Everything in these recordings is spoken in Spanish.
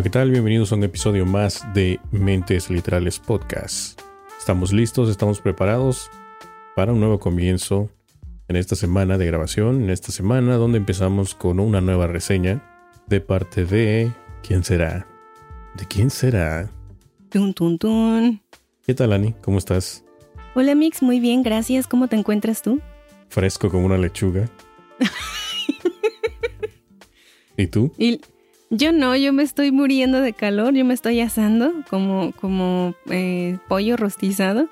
Hola, ¿qué tal? Bienvenidos a un episodio más de Mentes Literales Podcast. Estamos listos, estamos preparados para un nuevo comienzo en esta semana de grabación, en esta semana donde empezamos con una nueva reseña de parte de... ¿Quién será? ¿De quién será? Tun, tun, tun. ¿Qué tal, Ani? ¿Cómo estás? Hola Mix, muy bien, gracias. ¿Cómo te encuentras tú? Fresco como una lechuga. ¿Y tú? Y yo no, yo me estoy muriendo de calor, yo me estoy asando como, como eh, pollo rostizado.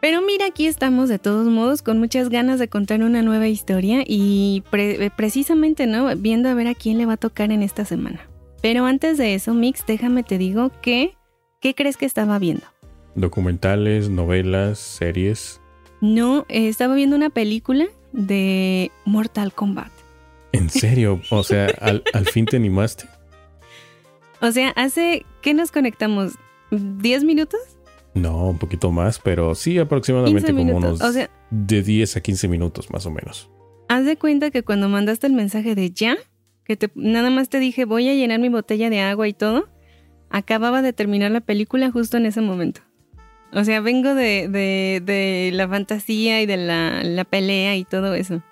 Pero mira, aquí estamos de todos modos con muchas ganas de contar una nueva historia y pre- eh, precisamente, ¿no? Viendo a ver a quién le va a tocar en esta semana. Pero antes de eso, Mix, déjame te digo que, ¿qué crees que estaba viendo? Documentales, novelas, series. No, eh, estaba viendo una película de Mortal Kombat. ¿En serio? O sea, ¿al, al fin te animaste? O sea, hace, ¿qué nos conectamos? ¿10 minutos? No, un poquito más, pero sí aproximadamente 15 como unos O sea, de 10 a 15 minutos más o menos. haz de cuenta que cuando mandaste el mensaje de ya, que te, nada más te dije voy a llenar mi botella de agua y todo, acababa de terminar la película justo en ese momento. O sea, vengo de, de, de la fantasía y de la, la pelea y todo eso.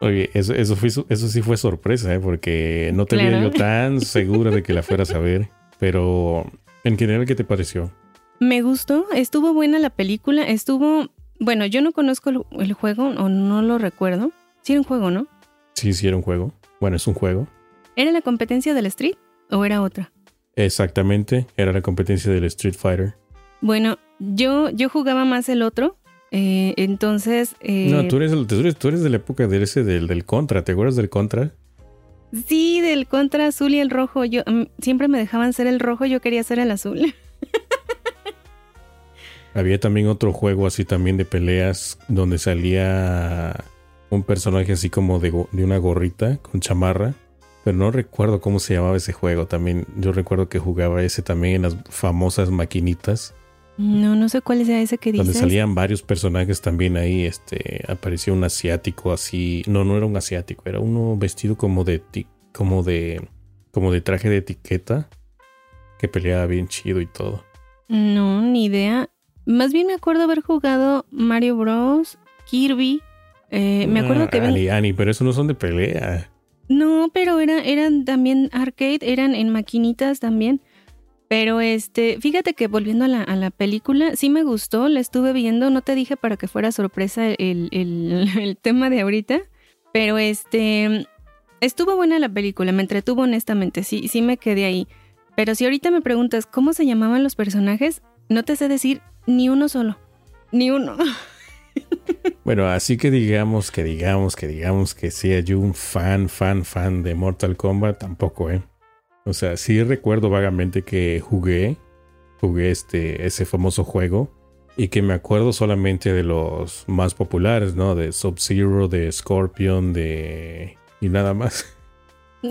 Oye, eso, eso, fue, eso sí fue sorpresa, ¿eh? porque no te veía Claro. yo tan segura de que la fueras a ver. Pero, en general, ¿qué te pareció? Me gustó, estuvo buena la película, estuvo... Bueno, yo no conozco el, el juego o no lo recuerdo. Sí era un juego, ¿no? Sí, sí era un juego. Bueno, es un juego. ¿Era la competencia del Street o era otra? Exactamente, era la competencia del Street Fighter. Bueno, yo, yo jugaba más el otro. Eh, entonces. eh, No, tú eres, tú, eres, de la época de ese del, del Contra, ¿te acuerdas del Contra? Sí, del contra azul y el rojo. Yo mm, siempre me dejaban ser el rojo, yo quería ser el azul. Había también otro juego así también de peleas donde salía un personaje así como de una gorrita con chamarra. Pero no recuerdo cómo se llamaba ese juego. También yo recuerdo que jugaba ese también en las famosas maquinitas. No, no sé cuál sea ese que Donde dices. salían varios personajes también ahí. Este apareció un asiático así. No, no era un asiático, era uno vestido como de como de como de traje de etiqueta. Que peleaba bien chido y todo. No, ni idea. Más bien me acuerdo haber jugado Mario Bros, Kirby. eh, me acuerdo Ah, que ven- Ani, pero esos no son de pelea. No, pero era, eran también arcade, eran en maquinitas también. Pero este, fíjate que volviendo a la, película, sí me gustó, la estuve viendo, no te dije para que fuera sorpresa el, el- el tema de ahorita, pero este, estuvo buena la película, me entretuvo honestamente, sí, sí me quedé ahí. Pero si ahorita me preguntas cómo se llamaban los personajes, no te sé decir ni uno solo, ni uno. Bueno, así que digamos, que digamos, que digamos que sea yo un fan, fan, fan de Mortal Kombat, tampoco, ¿eh? O sea, sí recuerdo vagamente que jugué, jugué este, ese famoso juego y que me acuerdo solamente de los más populares, ¿no? De Sub-Zero, de Scorpion, de... y nada más.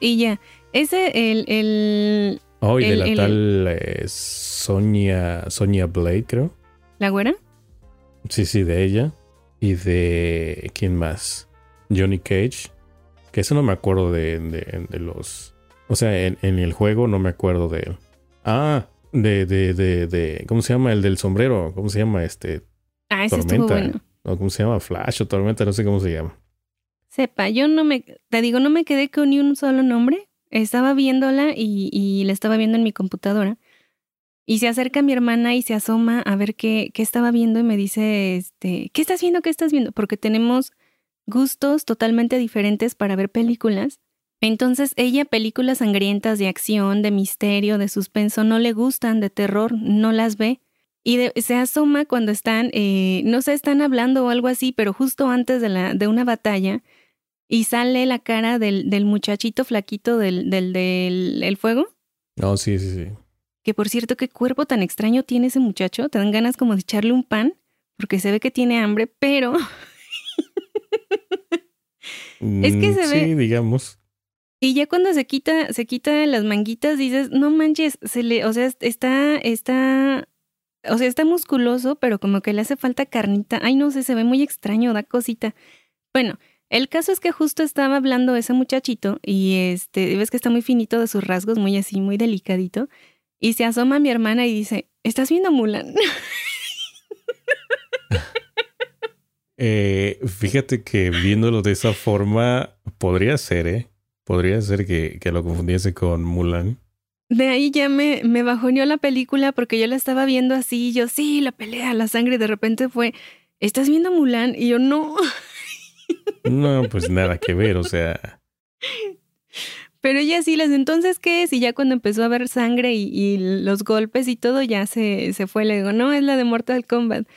y ya, ese, el, el, Oh, y de la el- tal eh, Sonia, Sonia Blade, creo. la güera. Sí, sí, de ella. Y de. ¿Quién más? Johnny Cage. Que eso no me acuerdo de, de- de los. O sea, en, en el juego no me acuerdo de él. Ah, de, de, de, de. ¿Cómo se llama? El del sombrero. ¿Cómo se llama? Este. Ah, ese estuvo Tormenta. bueno. No, ¿Cómo se llama? Flash o Tormenta, no sé cómo se llama. Sepa, yo no me, te digo, no me quedé con ni un solo nombre. Estaba viéndola y, y la estaba viendo en mi computadora. Y se acerca mi hermana y se asoma a ver qué, qué estaba viendo y me dice, este, ¿qué estás viendo? ¿Qué estás viendo? Porque tenemos gustos totalmente diferentes para ver películas. Entonces ella películas sangrientas de acción, de misterio, de suspenso, no le gustan, de terror, no las ve. y se asoma cuando están, eh, no sé, están hablando o algo así, pero justo antes de, la, de una batalla y sale la cara del, del muchachito flaquito del, del, del fuego. No, sí, sí, sí. Que por cierto, qué cuerpo tan extraño tiene ese muchacho. Te dan ganas como de echarle un pan, porque se ve que tiene hambre, pero. es que se mm, ve. Sí, digamos. Y ya cuando se quita, se quita las manguitas, dices, no manches, se le, o sea, está, está, o sea, está musculoso, pero como que le hace falta carnita. Ay, no sé, se ve muy extraño, da cosita. Bueno, el caso es que justo estaba hablando ese muchachito y este, ves que está muy finito de sus rasgos, muy así, muy delicadito. Y se asoma a mi hermana y dice, ¿estás viendo Mulan? Eh, fíjate que viéndolo de esa forma, podría ser, ¿eh? Podría ser que, que lo confundiese con Mulan. De ahí ya me, me bajoneó la película porque yo la estaba viendo así, y yo sí, la pelea, la sangre, y de repente fue, ¿estás viendo Mulan? Y yo no. No, pues nada que ver, o sea. Pero ella sí les, entonces, ¿qué es? Y ya cuando empezó a ver sangre y, los golpes y todo, ya se, se fue. Le digo, no, es la de Mortal Kombat.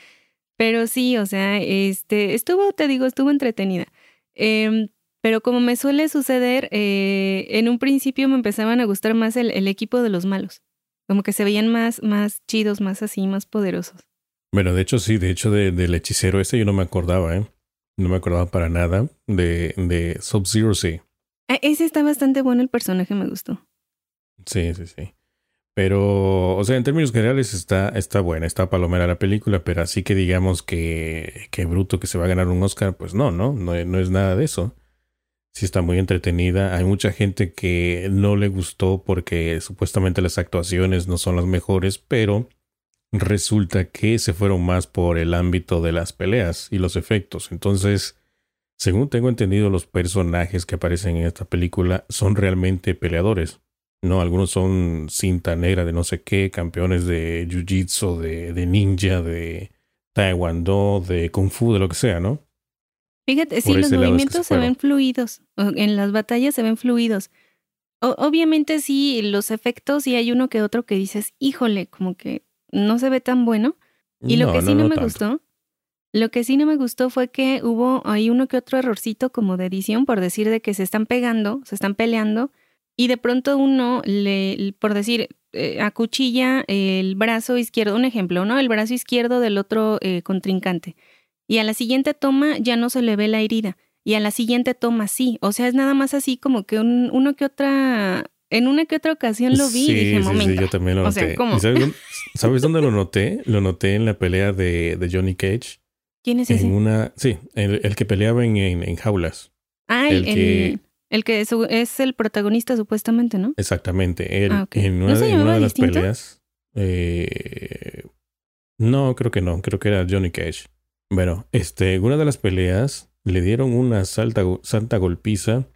Pero sí, o sea, este, estuvo, te digo, estuvo entretenida. Em, pero como me suele suceder, eh, en un principio me empezaban a gustar más el, el, equipo de los malos. Como que se veían más, más chidos, más así, más poderosos. Bueno, de hecho sí, de hecho de, del hechicero ese yo no me acordaba, ¿eh? No me acordaba para nada de, de Sub-Zero, sí. Ah, ese está bastante bueno, el personaje me gustó. Sí, sí, sí. Pero, o sea, en términos generales está, está buena, está palomera la película, pero así que digamos que, que bruto que se va a ganar un Oscar, pues no, no, no, no es nada de eso. Sí está muy entretenida. Hay mucha gente que no le gustó porque supuestamente las actuaciones no son las mejores, pero resulta que se fueron más por el ámbito de las peleas y los efectos. Entonces, según tengo entendido, los personajes que aparecen en esta película son realmente peleadores. No, algunos son cinta negra de no sé qué, campeones de jiu-jitsu, de, de, ninja, de taekwondo, de kung fu, de lo que sea, ¿no? Fíjate, sí, los movimientos se, ven fluidos. En las batallas se ven fluidos. obviamente sí, los efectos y hay uno que otro que dices, híjole, como que no se ve tan bueno. Y lo que sí no, me gustó, lo que sí no me gustó fue que hubo ahí uno que otro errorcito como de edición, por decir de que se están pegando, se están peleando, y de pronto uno le, por decir, eh, acuchilla el brazo izquierdo, un ejemplo, ¿no? El brazo izquierdo del otro eh, contrincante. Y a la siguiente toma ya no se le ve la herida. Y a la siguiente toma sí. O sea, es nada más así como que un, uno que otra en una que otra ocasión lo vi y dije, sí, momento. Sí, yo también lo noté. sabes, dónde, lo noté? Lo noté en la pelea de, de Johnny Cage. ¿Quién es ese? En una, sí, el, que peleaba en, en, jaulas. Ah, el, que, el que es, el protagonista supuestamente, ¿no? Exactamente. ah, En una, ¿No en una de las peleas. Eh, no, creo que no. Creo que era Johnny Cage. Bueno, este, en una de las peleas le dieron una salta, santa golpiza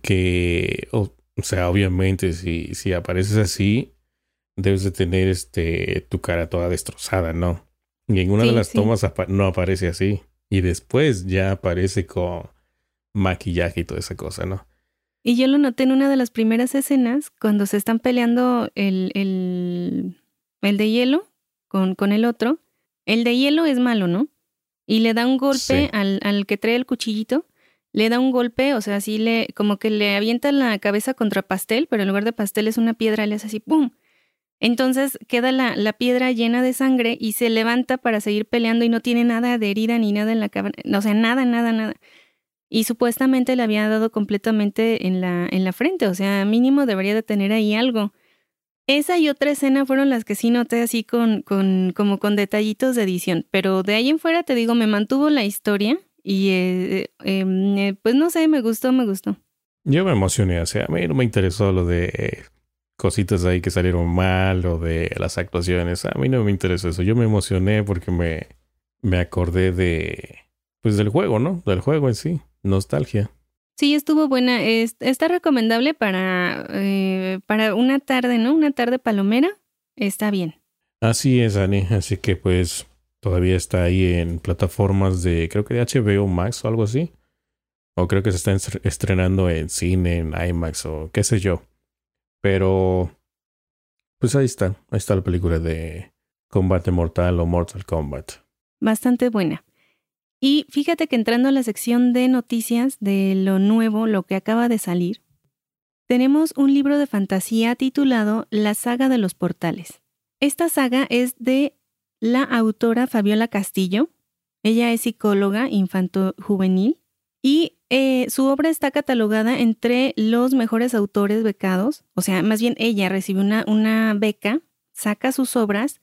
que, o sea, obviamente, si, si apareces así, debes de tener este tu cara toda destrozada, ¿no? Y en una de las tomas no aparece así. Y después ya aparece con maquillaje y toda esa cosa, ¿no? Y yo lo noté en una de las primeras escenas, cuando se están peleando el, el, el de hielo con, con el otro. El de hielo es malo, ¿no? Y le da un golpe al, al que trae el cuchillito le da un golpe, o sea, así le, como que le avienta la cabeza contra pastel, pero en lugar de pastel es una piedra, le hace así, ¡pum! Entonces queda la, la, piedra llena de sangre y se levanta para seguir peleando y no tiene nada de herida ni nada en la cabeza, o sea, nada, nada, nada. Y supuestamente le había dado completamente en la, en la frente, o sea, mínimo debería de tener ahí algo. Esa y otra escena fueron las que sí noté así con, con, como con detallitos de edición, pero de ahí en fuera te digo, me mantuvo la historia, y eh, em, eh, pues no sé, me gustó, me gustó. Yo me emocioné, o sea, a mí no me interesó lo de cositas ahí que salieron mal o de las actuaciones. A mí no me interesó eso. Yo me emocioné porque me, me acordé de, pues del juego, ¿no? Del juego en sí. Nostalgia. Sí, estuvo buena. está recomendable para, eh, para una tarde, ¿no? Una tarde palomera. Está bien. Así es, Ani. Así que pues Todavía está ahí en plataformas de, creo que de HBO Max o algo así. O creo que se está estrenando en cine, en IMAX o qué sé yo. Pero, pues ahí está. Ahí está la película de Combate Mortal o Mortal Kombat. Bastante buena. Y fíjate que entrando a la sección de noticias de lo nuevo, lo que acaba de salir, tenemos un libro de fantasía titulado La saga de los portales. Esta saga es de la autora Fabiola Castillo. Ella es psicóloga infanto-juvenil y eh, su obra está catalogada entre los mejores autores becados, o sea, más bien ella recibió una, una beca, saca sus obras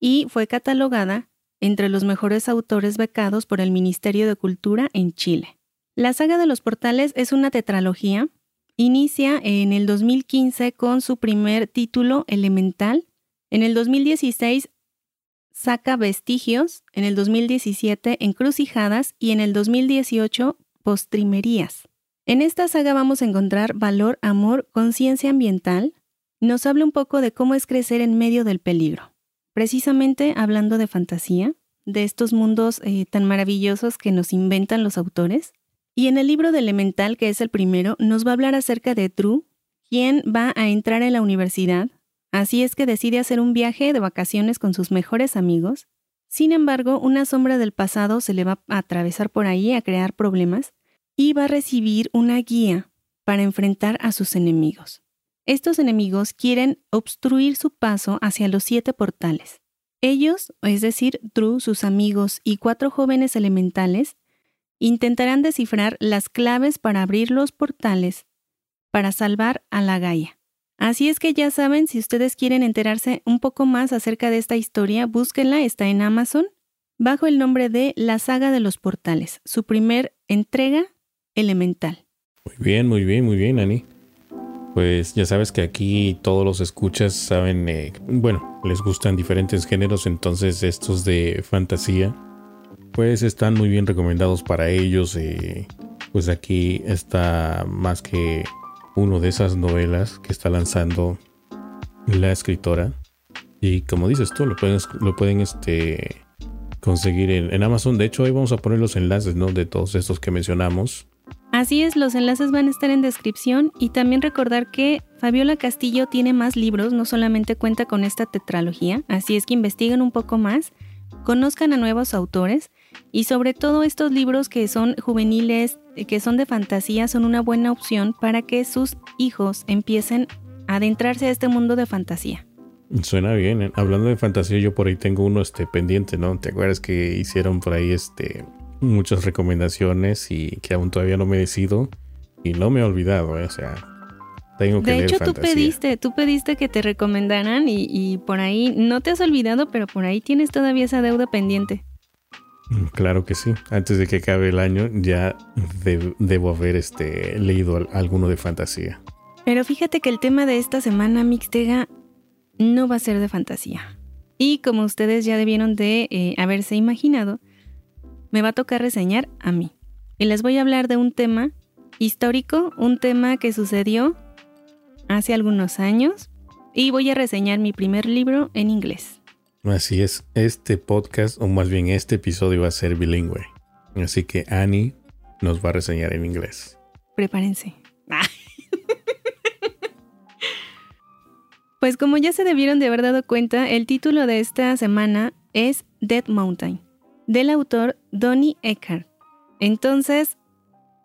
y fue catalogada entre los mejores autores becados por el Ministerio de Cultura en Chile. La saga de los portales es una tetralogía. Inicia en el 2015 con su primer título, Elemental. En el 2016 saca Vestigios, en el 2017 Encrucijadas y en el 2018 Postrimerías. En esta saga vamos a encontrar valor, amor, conciencia ambiental. Nos habla un poco de cómo es crecer en medio del peligro precisamente hablando de fantasía, de estos mundos eh, tan maravillosos que nos inventan los autores. Y en el libro de Elemental, que es el primero, nos va a hablar acerca de True, quien va a entrar en la universidad, así es que decide hacer un viaje de vacaciones con sus mejores amigos. Sin embargo, una sombra del pasado se le va a atravesar por ahí a crear problemas y va a recibir una guía para enfrentar a sus enemigos. Estos enemigos quieren obstruir su paso hacia los siete portales. Ellos, es decir, Drew, sus amigos y cuatro jóvenes elementales, intentarán descifrar las claves para abrir los portales para salvar a la Gaia. Así es que ya saben, si ustedes quieren enterarse un poco más acerca de esta historia, búsquenla, está en Amazon, bajo el nombre de La Saga de los Portales, su primer entrega elemental. Muy bien, muy bien, muy bien, Ani. Pues ya sabes que aquí todos los escuchas saben, eh, bueno, les gustan diferentes géneros, entonces estos de fantasía, pues están muy bien recomendados para ellos. Eh, pues aquí está más que uno de esas novelas que está lanzando la escritora. Y como dices tú, lo pueden, lo pueden este, conseguir en, Amazon. De hecho, ahí vamos a poner los enlaces ¿no? de todos estos que mencionamos Así es, los enlaces van a estar en descripción y también recordar que Fabiola Castillo tiene más libros, no solamente cuenta con esta tetralogía, así es que investiguen un poco más, conozcan a nuevos autores y sobre todo estos libros que son juveniles, que son de fantasía, son una buena opción para que sus hijos empiecen a adentrarse a este mundo de fantasía. Suena bien, ¿eh? hablando de fantasía yo por ahí tengo uno este pendiente, ¿no? ¿Te acuerdas que hicieron por ahí este muchas recomendaciones y que aún todavía no me decido y no me he olvidado, ¿eh? o sea, tengo que de hecho, tú pediste, tú pediste que te recomendaran y, por ahí no te has olvidado, pero por ahí tienes todavía esa deuda pendiente. Mm, claro que sí. Antes de que acabe el año ya debo haber este, leído alguno de fantasía. Pero fíjate que el tema de esta semana Mixtega no va a ser de fantasía. Y como ustedes ya debieron de eh, haberse imaginado, me va a tocar reseñar a mí. Y les voy a hablar de un tema histórico, un tema que sucedió hace algunos años y voy a reseñar mi primer libro en inglés. Así es, este podcast, o más bien este episodio va a ser bilingüe. Así que Annie nos va a reseñar en inglés. Prepárense. Pues como ya se debieron de haber dado cuenta, el título de esta semana es Dead Mountain del autor Donnie Eckhart. Entonces,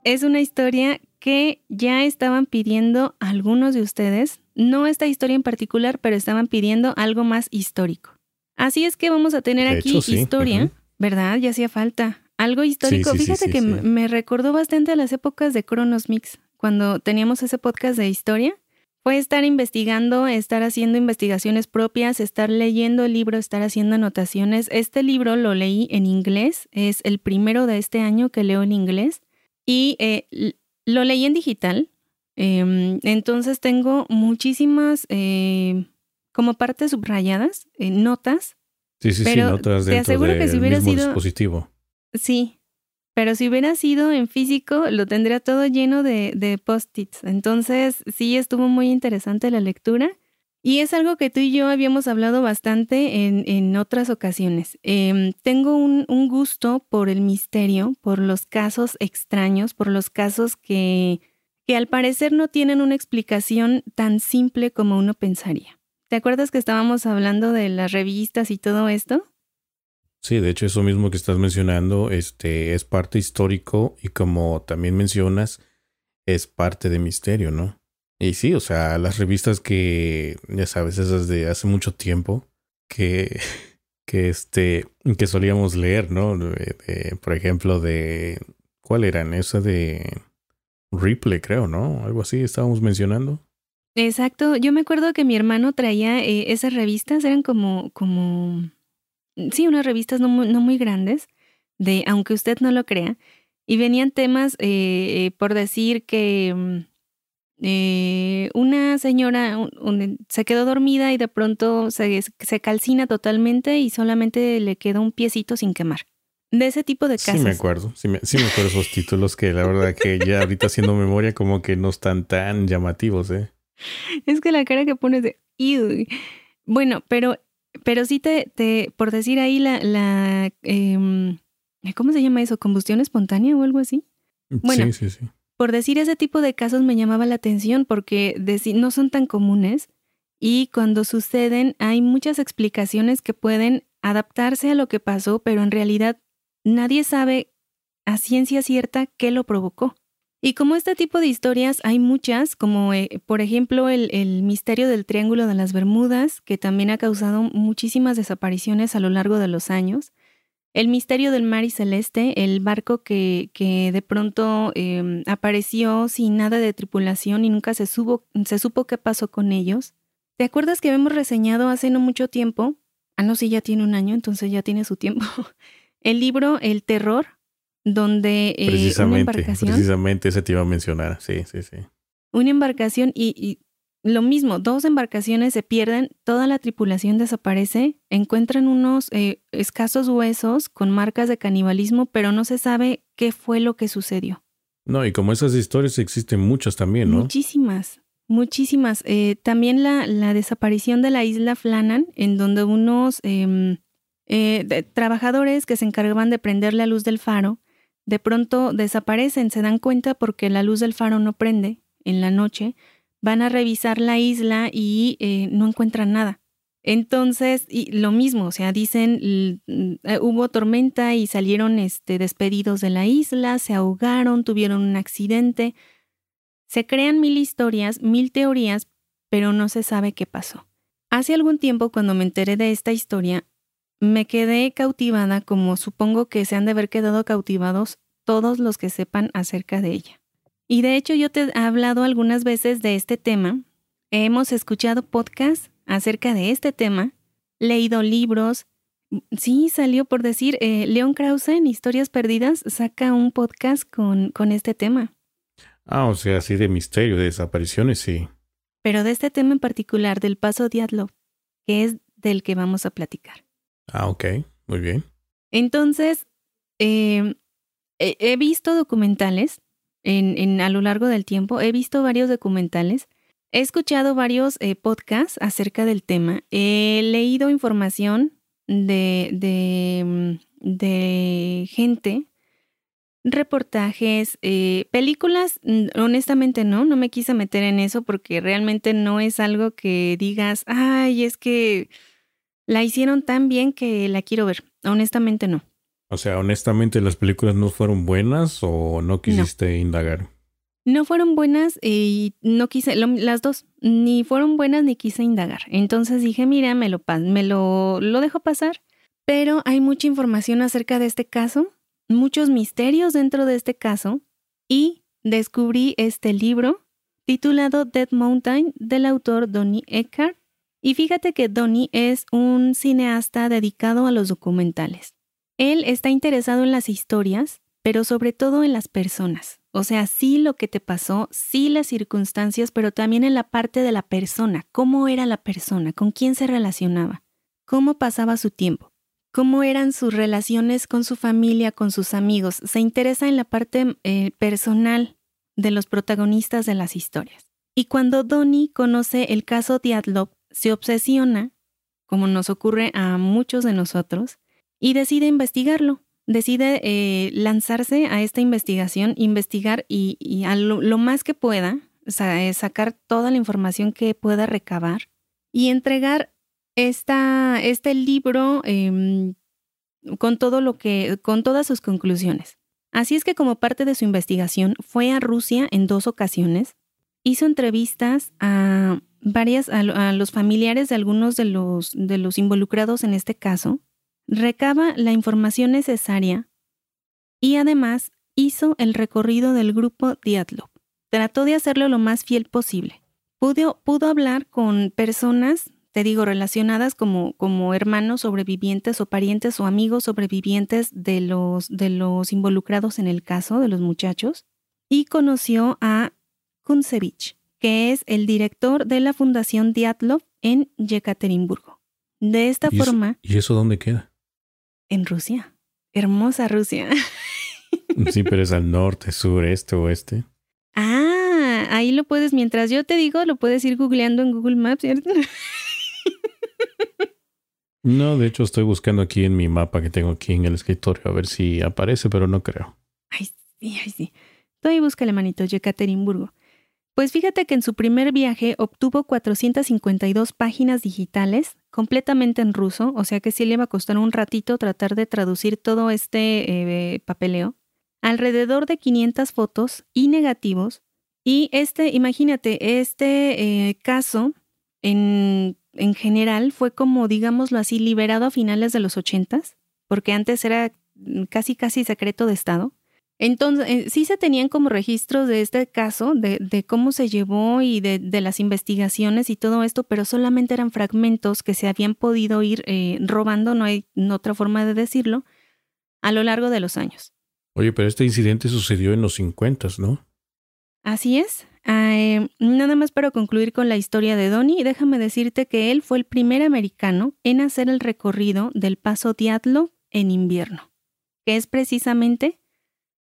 es una historia que ya estaban pidiendo algunos de ustedes, no esta historia en particular, pero estaban pidiendo algo más histórico. Así es que vamos a tener aquí historia, ¿verdad? Ya hacía falta. Algo histórico. Fíjate que me recordó bastante a las épocas de Chronos Mix, cuando teníamos ese podcast de historia Puede estar investigando, estar haciendo investigaciones propias, estar leyendo el libro, estar haciendo anotaciones. Este libro lo leí en inglés, es el primero de este año que leo en inglés y eh, lo leí en digital. Em, entonces tengo muchísimas eh, como partes subrayadas, eh, notas. Sí, sí, sí, notas te aseguro que si hubiera sido dispositivo. Sí, pero si hubiera sido en físico, lo tendría todo lleno de, post-its. Entonces, sí estuvo muy interesante la lectura. Y es algo que tú y yo habíamos hablado bastante en, otras ocasiones. Em, tengo un, gusto por el misterio, por los casos extraños, por los casos que, que al parecer no tienen una explicación tan simple como uno pensaría. ¿Te acuerdas que estábamos hablando de las revistas y todo esto? Sí, de hecho eso mismo que estás mencionando este, es parte histórico y como también mencionas, es parte de misterio, ¿no? Y sí, o sea, las revistas que, ya sabes, esas de hace mucho tiempo, que, que, este, que solíamos leer, ¿no? por ejemplo, de, ¿cuál eran? Esa de Ripley, creo, ¿no? Algo así estábamos mencionando. Exacto, yo me acuerdo que mi hermano traía eh, esas revistas, eran como, como, sí, unas revistas no muy, no muy grandes, de, aunque usted no lo crea, y venían temas, eh, por decir que mm, eh, una señora se quedó dormida y de pronto se, se calcina totalmente y solamente le quedó un piecito sin quemar. De ese tipo de casos. Sí, me acuerdo. Sí me, sí me acuerdo esos títulos que la verdad que ya ahorita haciendo memoria como que no están tan llamativos, ¿eh? Es que la cara que pones de... Bueno, pero, pero sí te, te, por decir ahí la... la em, ¿Cómo se llama eso? ¿Combustión espontánea o algo así? Bueno, sí, sí, sí. Por decir ese tipo de casos me llamaba la atención porque no son tan comunes y cuando suceden hay muchas explicaciones que pueden adaptarse a lo que pasó, pero en realidad nadie sabe a ciencia cierta qué lo provocó. Y como este tipo de historias hay muchas, como eh, por ejemplo el, misterio del Triángulo de las Bermudas, que también ha causado muchísimas desapariciones a lo largo de los años, el misterio del mar y celeste, el barco que, que de pronto em, apareció sin nada de tripulación y nunca se, se supo qué pasó con ellos. ¿Te acuerdas que habíamos reseñado hace no mucho tiempo? Ah, no, sí, ya tiene un año, entonces ya tiene su tiempo. El libro El Terror donde eh, precisamente, una embarcación. Precisamente ese te iba a mencionar, sí, sí, sí. Una embarcación y, lo mismo, dos embarcaciones se pierden, toda la tripulación desaparece, encuentran unos eh, escasos huesos con marcas de canibalismo, pero no se sabe qué fue lo que sucedió. No, y como esas historias existen muchas también, ¿no? Muchísimas, muchísimas. Eh, también la, la, desaparición de la isla Flannan, en donde unos em, trabajadores que se encargaban de prender la luz del faro de pronto desaparecen, se dan cuenta porque la luz del faro no prende en la noche, van a revisar la isla y eh, no encuentran nada. Entonces, y lo mismo, o sea, dicen, eh, hubo tormenta y salieron este, despedidos de la isla, se ahogaron, tuvieron un accidente. Se crean mil historias, mil teorías, pero no se sabe qué pasó. Hace algún tiempo, cuando me enteré de esta historia, me quedé cautivada como supongo que se han de haber quedado cautivados todos los que sepan acerca de ella. Y de hecho yo te he hablado algunas veces de este tema, hemos escuchado podcasts acerca de este tema, leído libros, sí salió por decir, eh, León Krause en Historias Perdidas saca un podcast con, con este tema. Ah, o sea, así de misterio, de desapariciones, sí. Pero de este tema en particular, del paso Diatlov, que es del que vamos a platicar. Ah, ok, muy bien. Entonces, em, he visto documentales en, a lo largo del tiempo, he visto varios documentales, he escuchado varios eh, podcasts acerca del tema, he leído información de, de, mm, de gente, reportajes, eh, películas, mm, honestamente no, no me quise meter en eso porque realmente no es algo que digas, ay, es que la hicieron tan bien que la quiero ver. Honestamente no. O sea, honestamente las películas no fueron buenas o no quisiste indagar. No fueron buenas y no quise, las dos, ni fueron buenas ni quise indagar. Entonces dije, mira, me lo, me lo, lo dejo pasar. Pero hay mucha información acerca de este caso, muchos misterios dentro de este caso y descubrí este libro titulado Dead Mountain del autor Donnie Eckhart y fíjate que Donnie es un cineasta dedicado a los documentales. Él está interesado en las historias, pero sobre todo en las personas. O sea, sí lo que te pasó, sí las circunstancias, pero también en la parte de la persona. ¿Cómo era la persona? ¿Con quién se relacionaba? ¿Cómo pasaba su tiempo? ¿Cómo eran sus relaciones con su familia, con sus amigos? Se interesa en la parte eh, personal de los protagonistas de las historias. Y cuando Donnie conoce el caso Diatlov, se obsesiona, como nos ocurre a muchos de nosotros, y decide investigarlo. Decide eh, lanzarse a esta investigación, investigar y, a lo, más que pueda, sacar toda la información que pueda recabar y entregar esta, este libro em, con todo lo que, con todas sus conclusiones. Así es que como parte de su investigación fue a Rusia en dos ocasiones, hizo entrevistas a varias, a, los familiares de algunos de los, de los involucrados en este caso, recaba la información necesaria y además hizo el recorrido del grupo Diatlov. Trató de hacerlo lo más fiel posible. Pudo, pudo hablar con personas te digo, relacionadas como, como hermanos sobrevivientes o parientes o amigos sobrevivientes de los, de los involucrados en el caso, de los muchachos, y conoció a Kunsevich, que es el director de la Fundación Diatlov en Yekaterinburgo. De esta forma... ¿Y eso dónde queda? En Rusia. Hermosa Rusia. sí, pero es al norte, sur, este, oeste. Ah, ahí lo puedes, mientras yo te digo, lo puedes ir googleando en Google Maps, ¿cierto? No, de hecho estoy buscando aquí en mi mapa que tengo aquí en el escritorio a ver si aparece, pero no creo. Ay, sí, ay, sí. Todavía búscale, manito, Yekaterinburgo. Pues fíjate que en su primer viaje obtuvo 452 páginas digitales, completamente en ruso, o sea que sí le va a costar un ratito tratar de traducir todo este eh, papeleo, alrededor de 500 fotos y negativos, y este, imagínate, este eh, caso en en general fue como, digámoslo así, liberado a finales de los ochentas, porque antes era casi casi secreto de Estado. Entonces, eh, sí se tenían como registros de este caso, de, cómo se llevó y de, las investigaciones y todo esto, pero solamente eran fragmentos que se habían podido ir eh, robando, no hay otra forma de decirlo, a lo largo de los años. Oye, pero este incidente sucedió en los 50, ¿no? Así es. Eh, nada más para concluir con la historia de Donnie, déjame decirte que él fue el primer americano en hacer el recorrido del Paso Diatlo en invierno, que es precisamente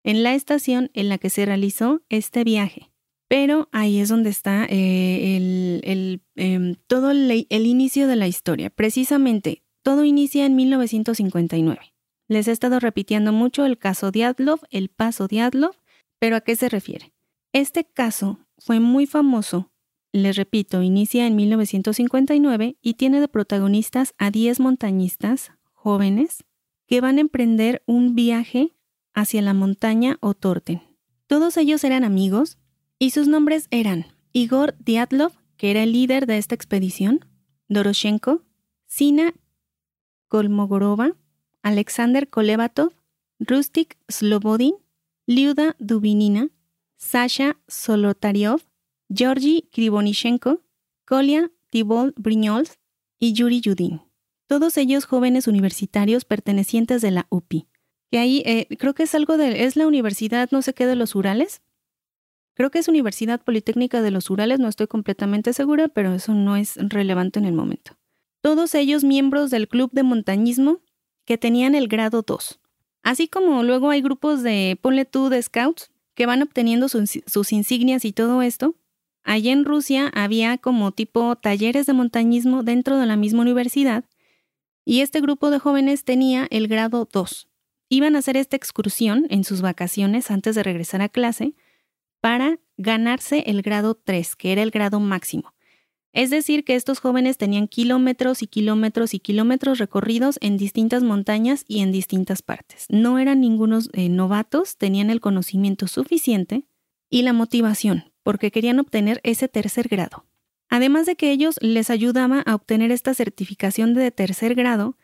en la estación en la que se realizó este viaje. Pero ahí es donde está eh, el, em, todo el, el inicio de la historia. Precisamente, todo inicia en 1959. Les he estado repitiendo mucho el caso Diatlov, el paso Diatlov, pero ¿a qué se refiere? Este caso fue muy famoso. Les repito, inicia en 1959 y tiene de protagonistas a 10 montañistas jóvenes que van a emprender un viaje hacia la montaña Otorten. Todos ellos eran amigos y sus nombres eran Igor Diatlov, que era el líder de esta expedición, Doroshenko, Sina Kolmogorova, Alexander Kolevatov, Rustik Slobodin, Liuda Dubinina, Sasha Solotariov, Georgi Krivonishenko, Kolia Tibol Brignols y Yuri Yudin. Todos ellos jóvenes universitarios pertenecientes de la UPI. Que ahí eh, creo que es algo de. Es la universidad, no sé qué, de los Urales. Creo que es Universidad Politécnica de los Urales, no estoy completamente segura, pero eso no es relevante en el momento. Todos ellos miembros del club de montañismo que tenían el grado 2. Así como luego hay grupos de, ponle tú, de scouts, que van obteniendo sus, insignias y todo esto, allá en Rusia había como tipo talleres de montañismo dentro de la misma universidad y este grupo de jóvenes tenía el grado 2. Iban a hacer esta excursión en sus vacaciones antes de regresar a clase para ganarse el grado 3, que era el grado máximo. Es decir, que estos jóvenes tenían kilómetros y kilómetros y kilómetros recorridos en distintas montañas y en distintas partes. No eran ningunos eh, novatos, tenían el conocimiento suficiente y la motivación, porque querían obtener ese tercer grado. Además de que ellos les ayudaba a obtener esta certificación de tercer grado,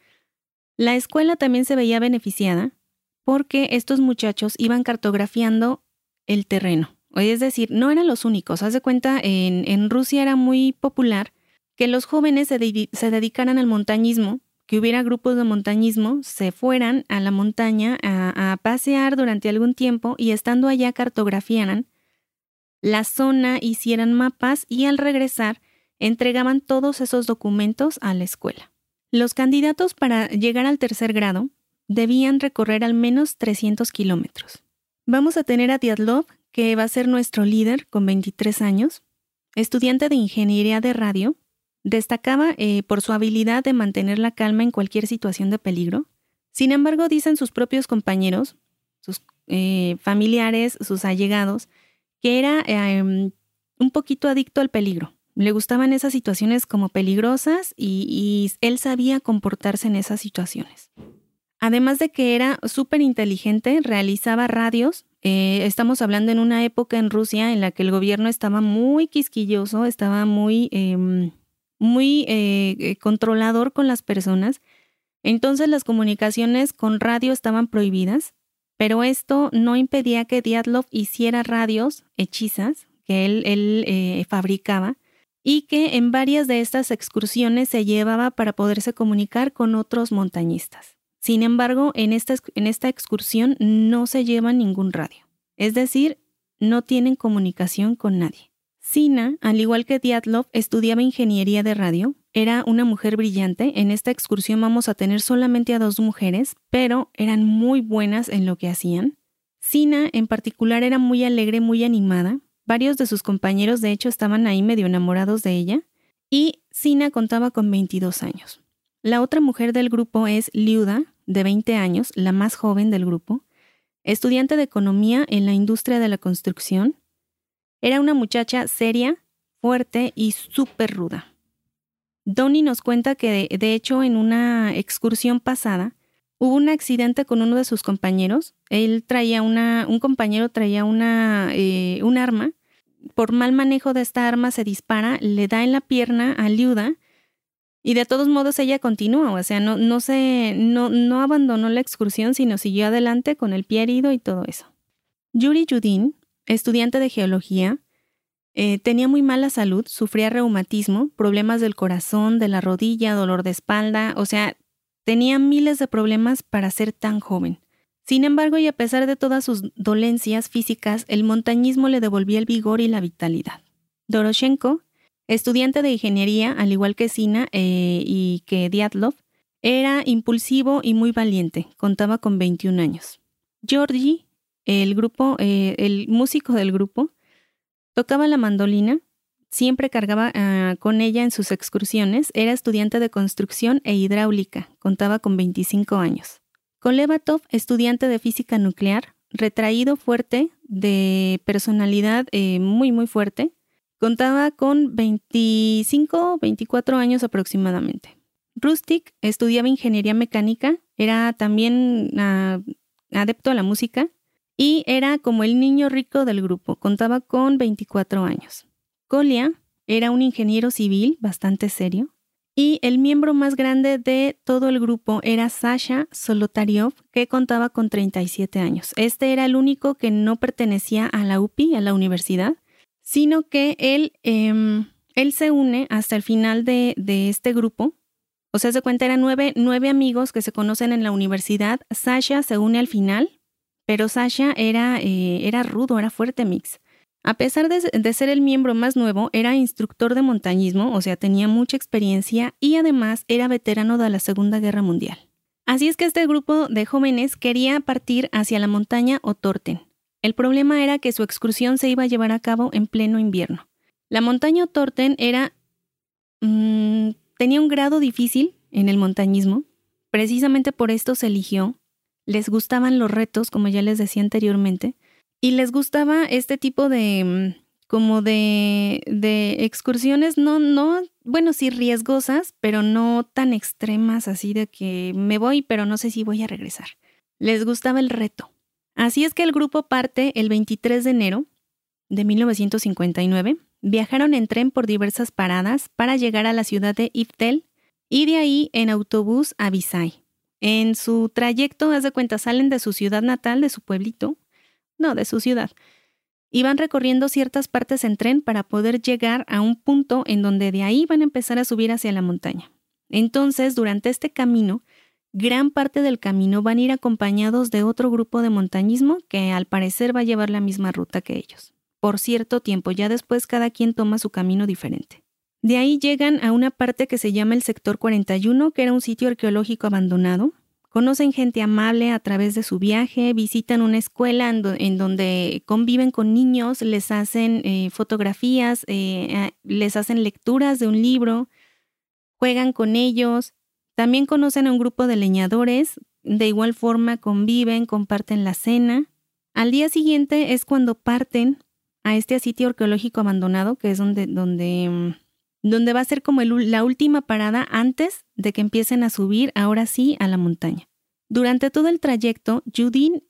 la escuela también se veía beneficiada porque estos muchachos iban cartografiando el terreno, es decir, no eran los únicos. Haz de cuenta, en, Rusia era muy popular que los jóvenes se, dedicaran al montañismo, que hubiera grupos de montañismo, se fueran a la montaña a, pasear durante algún tiempo y estando allá cartografiaran la zona, hicieran mapas y al regresar entregaban todos esos documentos a la escuela. Los candidatos para llegar al tercer grado debían recorrer al menos 300 kilómetros. Vamos a tener a Diatlov, que va a ser nuestro líder con 23 años, estudiante de ingeniería de radio, destacaba eh, por su habilidad de mantener la calma en cualquier situación de peligro. Sin embargo, dicen sus propios compañeros, sus eh, familiares, sus allegados, que era em, un poquito adicto al peligro. Le gustaban esas situaciones como peligrosas y, él sabía comportarse en esas situaciones. Además de que era súper inteligente, realizaba radios. Eh, estamos hablando en una época en Rusia en la que el gobierno estaba muy quisquilloso, estaba muy, em, muy eh, eh, controlador con las personas. Entonces las comunicaciones con radio estaban prohibidas, pero esto no impedía que Diatlov hiciera radios hechizas que él, él fabricaba y que en varias de estas excursiones se llevaba para poderse comunicar con otros montañistas. Sin embargo, en esta, excursión no se lleva ningún radio, es decir, no tienen comunicación con nadie. Sina, al igual que Diatlov, estudiaba ingeniería de radio, era una mujer brillante. En esta excursión vamos a tener solamente a dos mujeres, pero eran muy buenas en lo que hacían. Sina, en particular, era muy alegre, muy animada. Varios de sus compañeros, de hecho, estaban ahí medio enamorados de ella. Y Sina contaba con 22 años. La otra mujer del grupo es Liuda, de 20 años, la más joven del grupo, estudiante de economía en la industria de la construcción. Era una muchacha seria, fuerte y súper ruda. Donnie nos cuenta que, de, hecho, en una excursión pasada, hubo un accidente con uno de sus compañeros. Él traía una, un compañero traía una, eh, un arma. Por mal manejo de esta arma se dispara, le da en la pierna a Liuda y de todos modos ella continuó, o sea, no, no, se, no, no abandonó la excursión, sino siguió adelante con el pie herido y todo eso. Yuri Yudin, estudiante de geología, eh, tenía muy mala salud, sufría reumatismo, problemas del corazón, de la rodilla, dolor de espalda, o sea, tenía miles de problemas para ser tan joven. Sin embargo, y a pesar de todas sus dolencias físicas, el montañismo le devolvía el vigor y la vitalidad. Doroshenko Estudiante de ingeniería, al igual que Sina eh, y que Diatlov, era impulsivo y muy valiente, contaba con 21 años. Georgi, el grupo, eh, el músico del grupo, tocaba la mandolina, siempre cargaba ah, con ella en sus excursiones, era estudiante de construcción e hidráulica, contaba con 25 años. Kolevatov, estudiante de física nuclear, retraído, fuerte, de personalidad eh, muy, muy fuerte, Contaba con 25, 24 años aproximadamente. Rustic estudiaba ingeniería mecánica, era también ah, adepto a la música y era como el niño rico del grupo, contaba con 24 años. Kolia era un ingeniero civil bastante serio y el miembro más grande de todo el grupo era Sasha Solotariov, que contaba con 37 años. Este era el único que no pertenecía a la UPI, a la universidad, sino que él, em, él se une hasta el final de, este grupo. O sea, se cuenta, eran nueve, nueve, amigos que se conocen en la universidad. Sasha se une al final, pero Sasha era, eh, era rudo, era fuerte mix. A pesar de, ser el miembro más nuevo, era instructor de montañismo, o sea, tenía mucha experiencia y además era veterano de la Segunda Guerra Mundial. Así es que este grupo de jóvenes quería partir hacia la montaña Otorten, el problema era que su excursión se iba a llevar a cabo en pleno invierno. La montaña Torten era... Mm, tenía un grado difícil en el montañismo. Precisamente por esto se eligió. Les gustaban los retos, como ya les decía anteriormente, y les gustaba este tipo de... Mm, como de, de excursiones, no, no, bueno, sí riesgosas, pero no tan extremas así de que me voy, pero no sé si voy a regresar. Les gustaba el reto. Así es que el grupo parte el 23 de enero de 1959. Viajaron en tren por diversas paradas para llegar a la ciudad de Iftel y de ahí en autobús a Visay. En su trayecto, haz de cuenta, salen de su ciudad natal, de su pueblito, no, de su ciudad, y van recorriendo ciertas partes en tren para poder llegar a un punto en donde de ahí van a empezar a subir hacia la montaña. Entonces, durante este camino, gran parte del camino van a ir acompañados de otro grupo de montañismo que al parecer va a llevar la misma ruta que ellos. Por cierto tiempo, ya después cada quien toma su camino diferente. De ahí llegan a una parte que se llama el Sector 41, que era un sitio arqueológico abandonado. Conocen gente amable a través de su viaje, visitan una escuela en, donde conviven con niños, les hacen eh, fotografías, eh, les hacen lecturas de un libro, juegan con ellos, también conocen a un grupo de leñadores, de igual forma conviven, comparten la cena. Al día siguiente es cuando parten a este sitio arqueológico abandonado, que es donde, donde, mm, donde va a ser como la última parada antes de que empiecen a subir, ahora sí, a la montaña. Durante todo el trayecto, Judin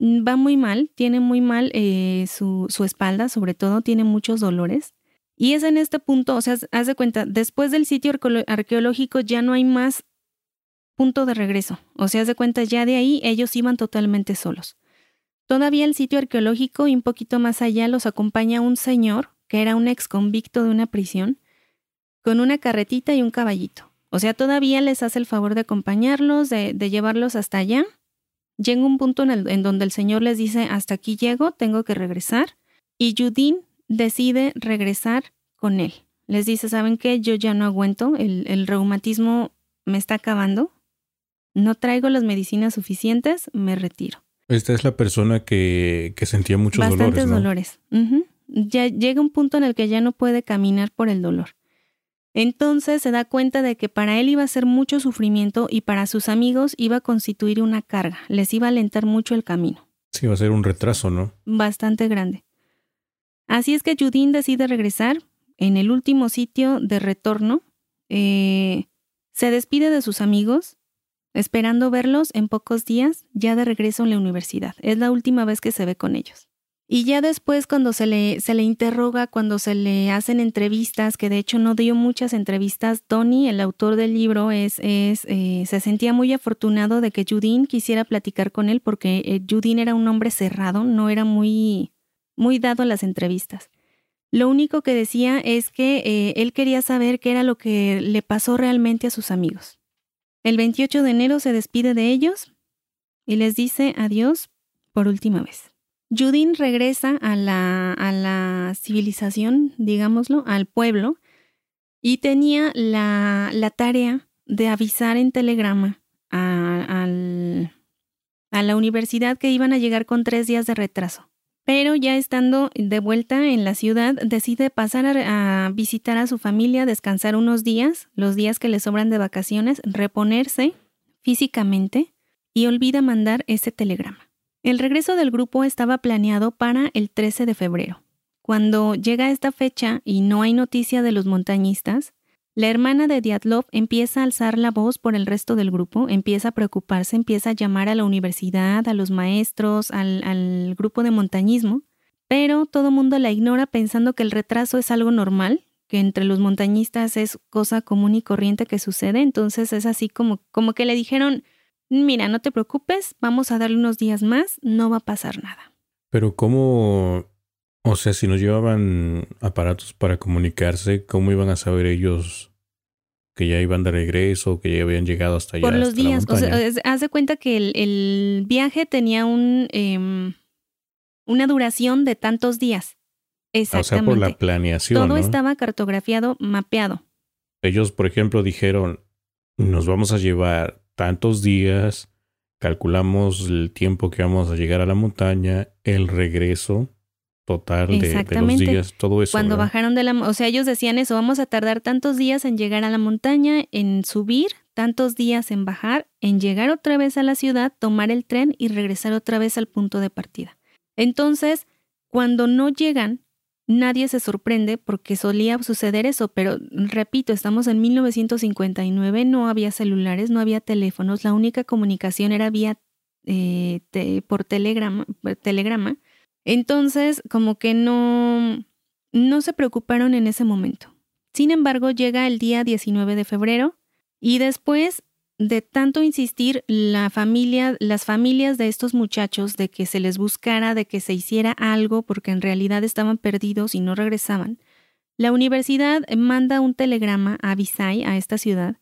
va muy mal, tiene muy mal eh, su, su, espalda, sobre todo, tiene muchos dolores. Y es en este punto, o sea, haz de cuenta, después del sitio arqueológico ya no hay más punto de regreso. O sea, haz de cuenta, ya de ahí ellos iban totalmente solos. Todavía el sitio arqueológico y un poquito más allá los acompaña un señor, que era un ex convicto de una prisión, con una carretita y un caballito. O sea, todavía les hace el favor de acompañarlos, de, llevarlos hasta allá. Llega un punto en, en, donde el señor les dice, hasta aquí llego, tengo que regresar. Y Judín decide regresar con él. Les dice, ¿saben qué? Yo ya no aguento, el, el reumatismo me está acabando, no traigo las medicinas suficientes, me retiro. Esta es la persona que, sentía muchos Bastantes dolores. dolores. Ya llega un punto en el que ya no puede caminar por el dolor. Entonces se da cuenta de que para él iba a ser mucho sufrimiento y para sus amigos iba a constituir una carga, les iba a alentar mucho el camino. Sí, va a ser un retraso, ¿no? Bastante grande. Así es que Judín decide regresar en el último sitio de retorno. Eh, se despide de sus amigos esperando verlos en pocos días, ya de regreso en la universidad. Es la última vez que se ve con ellos. Y ya después cuando se le, se le interroga, cuando se le hacen entrevistas, que de hecho no dio muchas entrevistas, Tony, el autor del libro, es, eh, se sentía muy afortunado de que Judín quisiera platicar con él porque eh, Judín era un hombre cerrado, no era muy, muy dado a las entrevistas. Lo único que decía es que eh, él quería saber qué era lo que le pasó realmente a sus amigos. El 28 de enero se despide de ellos y les dice adiós por última vez. Judin regresa a la, a la civilización, digámoslo, al pueblo, y tenía la, la tarea de avisar en telegrama a, a la universidad que iban a llegar con tres días de retraso pero ya estando de vuelta en la ciudad, decide pasar a, visitar a su familia, descansar unos días, los días que le sobran de vacaciones, reponerse físicamente y olvida mandar ese telegrama. El regreso del grupo estaba planeado para el 13 de febrero. Cuando llega esta fecha y no hay noticia de los montañistas, la hermana de Diatlov empieza a alzar la voz por el resto del grupo, empieza a preocuparse, empieza a llamar a la universidad, a los maestros, al, grupo de montañismo, pero todo mundo la ignora pensando que el retraso es algo normal, que entre los montañistas es cosa común y corriente que sucede, entonces es así como, como que le dijeron, mira, no te preocupes, vamos a darle unos días más, no va a pasar nada. Pero ¿cómo, o sea, si no llevaban aparatos para comunicarse, ¿cómo iban a saber ellos que ya iban de regreso, que ya habían llegado hasta allá. Por los días, o sea, haz de cuenta que el, viaje tenía un, em, una duración de tantos días. Exactamente. O sea, por la planeación. Todo estaba cartografiado, mapeado. Ellos, por ejemplo, dijeron, nos vamos a llevar tantos días, calculamos el tiempo que vamos a llegar a la montaña, el regreso, total de, los días, todo eso. Cuando bajaron de la, o sea, ellos decían eso, vamos a tardar tantos días en llegar a la montaña, en subir, tantos días en bajar, en llegar otra vez a la ciudad, tomar el tren y regresar otra vez al punto de partida. Entonces, cuando no llegan, nadie se sorprende porque solía suceder eso, pero repito, estamos en 1959, no había celulares, no había teléfonos, la única comunicación era vía eh, por telegrama, telegrama entonces, como que no, no se preocuparon en ese momento. Sin embargo, llega el día 19 de febrero y después de tanto insistir la familia, las familias de estos muchachos de que se les buscara, de que se hiciera algo porque en realidad estaban perdidos y no regresaban, la universidad manda un telegrama a Visay, a esta ciudad,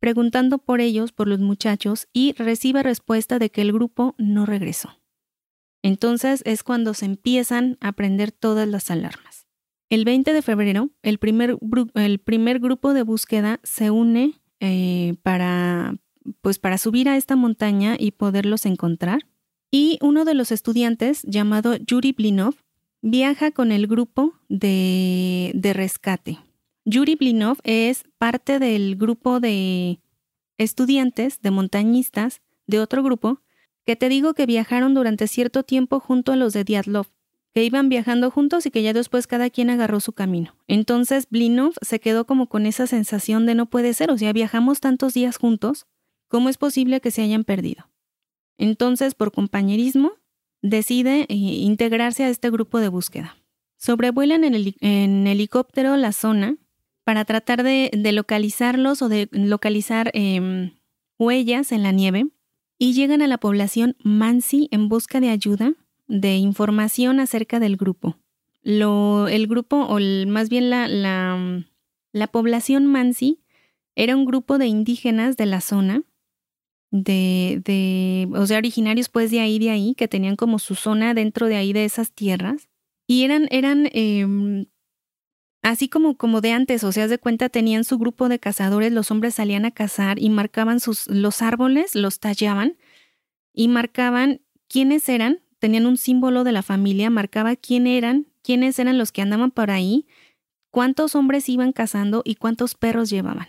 preguntando por ellos, por los muchachos, y recibe respuesta de que el grupo no regresó. Entonces es cuando se empiezan a prender todas las alarmas. El 20 de febrero, el primer, el primer grupo de búsqueda se une eh, para, pues para subir a esta montaña y poderlos encontrar. Y uno de los estudiantes, llamado Yuri Blinov, viaja con el grupo de, de rescate. Yuri Blinov es parte del grupo de estudiantes, de montañistas, de otro grupo que te digo que viajaron durante cierto tiempo junto a los de Diatlov, que iban viajando juntos y que ya después cada quien agarró su camino. Entonces Blinov se quedó como con esa sensación de no puede ser, o sea, viajamos tantos días juntos, ¿cómo es posible que se hayan perdido? Entonces, por compañerismo, decide eh, integrarse a este grupo de búsqueda. Sobrevuelan en, helicóptero la zona para tratar de, localizarlos o de localizar em, huellas en la nieve y llegan a la población Mansi en busca de ayuda de información acerca del grupo. Lo, el grupo, o más bien la, la, población Mansi, era un grupo de indígenas de la zona, de, de, o sea, originarios pues de ahí, de ahí, que tenían como su zona dentro de ahí, de esas tierras. Y eran, eran em, así como, como de antes, o sea, de cuenta, tenían su grupo de cazadores, los hombres salían a cazar y marcaban sus, los árboles, los tallaban y marcaban quiénes eran tenían un símbolo de la familia, marcaba quién eran, quiénes eran los que andaban por ahí, cuántos hombres iban cazando y cuántos perros llevaban.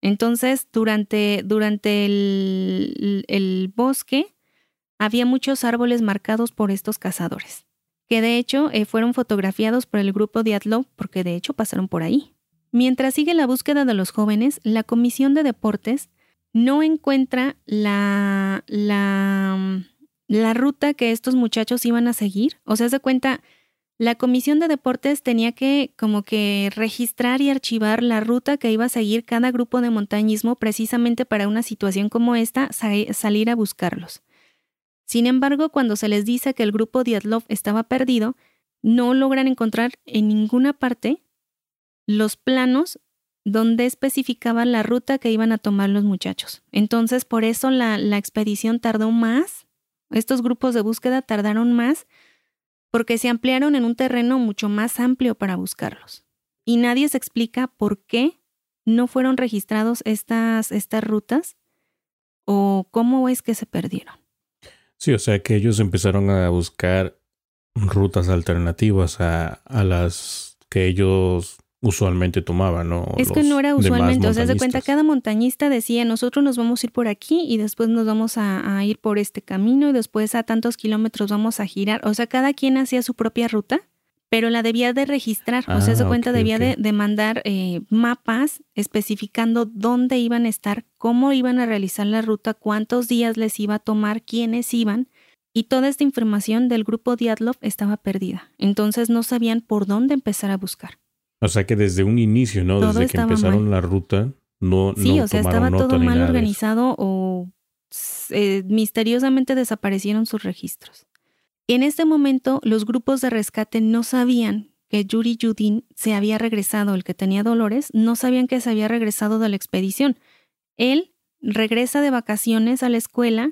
Entonces, durante, durante el, el bosque había muchos árboles marcados por estos cazadores, que de hecho eh, fueron fotografiados por el grupo Diatlov porque de hecho pasaron por ahí. Mientras sigue la búsqueda de los jóvenes, la Comisión de Deportes no encuentra la, la la ruta que estos muchachos iban a seguir. O sea, se cuenta, la comisión de deportes tenía que como que registrar y archivar la ruta que iba a seguir cada grupo de montañismo precisamente para una situación como esta, salir a buscarlos. Sin embargo, cuando se les dice que el grupo Diatlov estaba perdido, no logran encontrar en ninguna parte los planos donde especificaban la ruta que iban a tomar los muchachos. Entonces, por eso la, la expedición tardó más estos grupos de búsqueda tardaron más porque se ampliaron en un terreno mucho más amplio para buscarlos. Y nadie se explica por qué no fueron registrados estas, estas rutas o cómo es que se perdieron. Sí, o sea que ellos empezaron a buscar rutas alternativas a, a las que ellos usualmente tomaba, ¿no? Es que no era usualmente, o sea, se cuenta, cada montañista decía, nosotros nos vamos a ir por aquí y después nos vamos a, ir por este camino y después a tantos kilómetros vamos a girar, o sea, cada quien hacía su propia ruta, pero la debía de registrar, o sea, se ah, cuenta, debía De, mandar eh, mapas especificando dónde iban a estar, cómo iban a realizar la ruta, cuántos días les iba a tomar, quiénes iban. Y toda esta información del grupo Diatlov estaba perdida. Entonces no sabían por dónde empezar a buscar. O sea que desde un inicio, ¿no? desde que empezaron la ruta, no. Sí, o sea, estaba todo mal organizado o eh, misteriosamente desaparecieron sus registros. En este momento, los grupos de rescate no sabían que Yuri Yudin se había regresado, el que tenía dolores, no sabían que se había regresado de la expedición. Él regresa de vacaciones a la escuela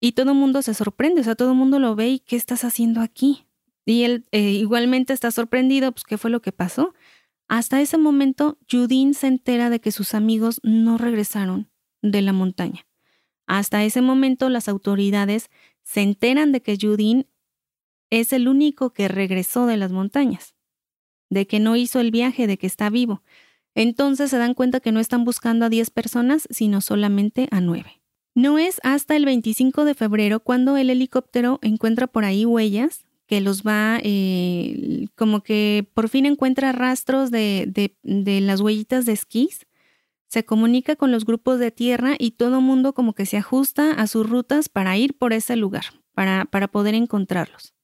y todo el mundo se sorprende, o sea, todo el mundo lo ve y ¿qué estás haciendo aquí? Y él eh, igualmente está sorprendido, pues, ¿qué fue lo que pasó? Hasta ese momento, Judín se entera de que sus amigos no regresaron de la montaña. Hasta ese momento, las autoridades se enteran de que Judín es el único que regresó de las montañas, de que no hizo el viaje, de que está vivo. Entonces se dan cuenta que no están buscando a 10 personas, sino solamente a 9. No es hasta el 25 de febrero cuando el helicóptero encuentra por ahí huellas que los va, eh, como que por fin encuentra rastros de, de, las huellitas de esquís, se comunica con los grupos de tierra y todo mundo como que se ajusta a sus rutas para ir por ese lugar, para, para poder encontrarlos.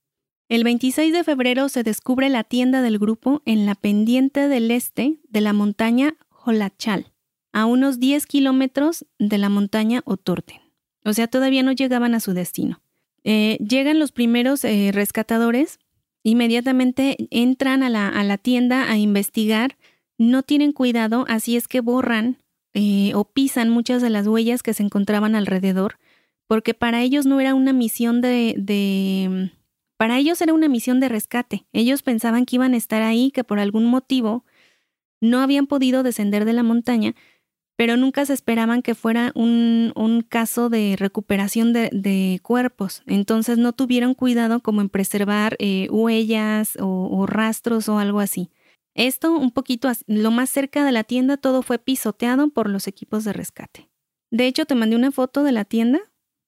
El 26 de febrero se descubre la tienda del grupo en la pendiente del este de la montaña Jolachal, a unos 10 kilómetros de la montaña Otorten. O sea, todavía no llegaban a su destino. Eh, llegan los primeros eh, rescatadores, inmediatamente entran a la, tienda a investigar, no tienen cuidado, así es que borran eh, o pisan muchas de las huellas que se encontraban alrededor, porque para ellos no era una misión de, de, para ellos era una misión de rescate. Ellos pensaban que iban a estar ahí, que por algún motivo no habían podido descender de la montaña, pero nunca se esperaban que fuera un, caso de recuperación de, cuerpos. Entonces no tuvieron cuidado como en preservar eh, huellas o, rastros o algo así. Esto un poquito, lo más cerca de la tienda, todo fue pisoteado por los equipos de rescate. De hecho, te mandé una foto de la tienda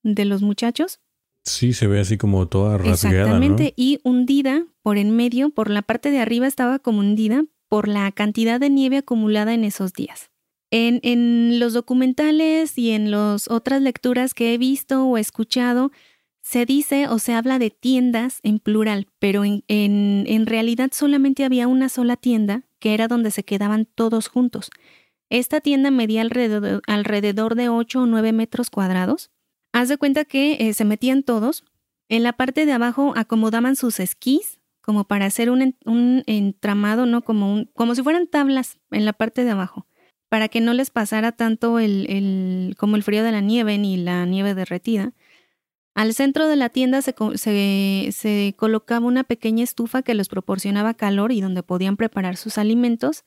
de los muchachos. Sí, se ve así como toda rasgada. Exactamente, y hundida por en medio, por la parte de arriba estaba como hundida por la cantidad de nieve acumulada en esos días. En, los documentales y en las otras lecturas que he visto o escuchado, se dice o se habla de tiendas en plural, pero en, realidad solamente había una sola tienda, que era donde se quedaban todos juntos. Esta tienda medía alrededor, alrededor de 8 o 9 metros cuadrados. Haz de cuenta que eh, se metían todos. En la parte de abajo acomodaban sus esquís, como para hacer un, un entramado, ¿no? Como, un, como si fueran tablas en la parte de abajo, para que no les pasara tanto el, como el frío de la nieve ni la nieve derretida. Al centro de la tienda se, colocaba una pequeña estufa que les proporcionaba calor y donde podían preparar sus alimentos,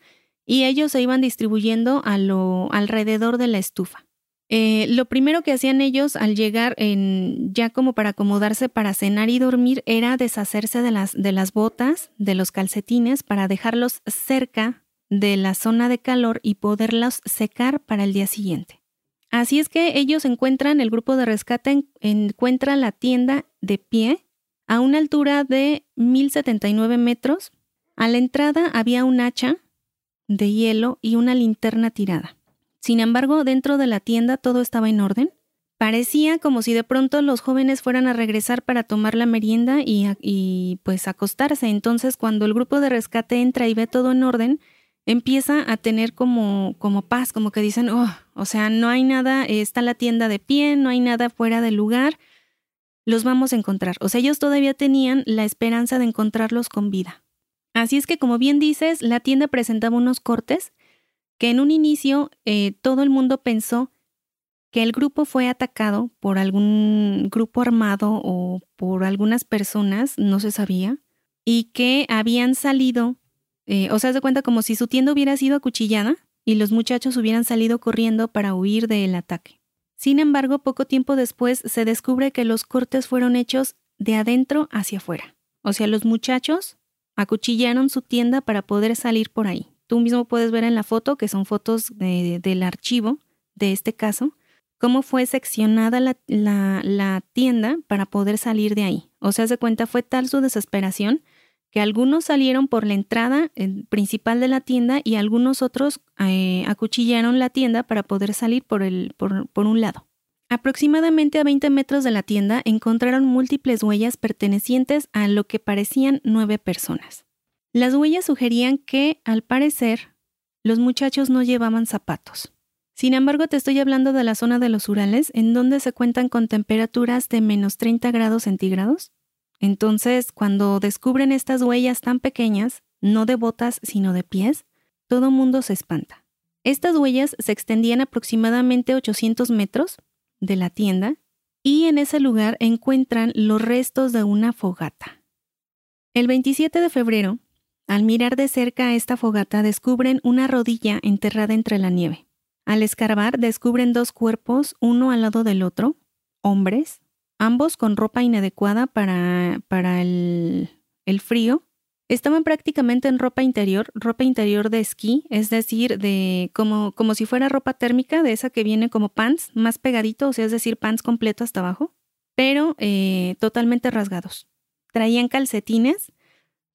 y ellos se iban distribuyendo alrededor de la estufa. Eh, lo primero que hacían ellos al llegar en, ya como para acomodarse para cenar y dormir era deshacerse de las, de las botas, de los calcetines, para dejarlos cerca de la zona de calor y poderlos secar para el día siguiente. Así es que ellos encuentran, el grupo de rescate encuentra la tienda de pie a una altura de 1079 metros. A la entrada había un hacha de hielo y una linterna tirada. Sin embargo, dentro de la tienda todo estaba en orden. Parecía como si de pronto los jóvenes fueran a regresar para tomar la merienda y, y pues acostarse. Entonces, cuando el grupo de rescate entra y ve todo en orden, empieza a tener como, como paz, como que dicen, oh, o sea, no hay nada, está la tienda de pie, no hay nada fuera del lugar, los vamos a encontrar. O sea, ellos todavía tenían la esperanza de encontrarlos con vida. Así es que, como bien dices, la tienda presentaba unos cortes que en un inicio eh, todo el mundo pensó que el grupo fue atacado por algún grupo armado o por algunas personas, no se sabía, y que habían salido eh, o sea, se cuenta como si su tienda hubiera sido acuchillada y los muchachos hubieran salido corriendo para huir del ataque. Sin embargo, poco tiempo después se descubre que los cortes fueron hechos de adentro hacia afuera. O sea, los muchachos acuchillaron su tienda para poder salir por ahí. Tú mismo puedes ver en la foto, que son fotos del archivo de este caso, cómo fue seccionada la, la, tienda para poder salir de ahí. O sea, se cuenta, fue tal su desesperación que algunos salieron por la entrada eh, principal de la tienda y algunos otros eh, acuchillaron la tienda para poder salir por, el, por, por un lado. Aproximadamente a 20 metros de la tienda encontraron múltiples huellas pertenecientes a lo que parecían nueve personas. Las huellas sugerían que, al parecer, los muchachos no llevaban zapatos. Sin embargo, te estoy hablando de la zona de los Urales, en donde se cuentan con temperaturas de menos 30 grados centígrados, entonces, cuando descubren estas huellas tan pequeñas, no de botas, sino de pies, todo mundo se espanta. Estas huellas se extendían aproximadamente 800 metros de la tienda y en ese lugar encuentran los restos de una fogata. El 27 de febrero, al mirar de cerca esta fogata, descubren una rodilla enterrada entre la nieve. Al escarbar, descubren dos cuerpos, uno al lado del otro, hombres, ambos con ropa inadecuada para, para el, el frío. Estaban prácticamente en ropa interior, ropa interior de esquí, es decir, de como, como si fuera ropa térmica, de esa que viene como pants, más pegadito, o sea, es decir, pants completo hasta abajo, pero eh, totalmente rasgados. Traían calcetines,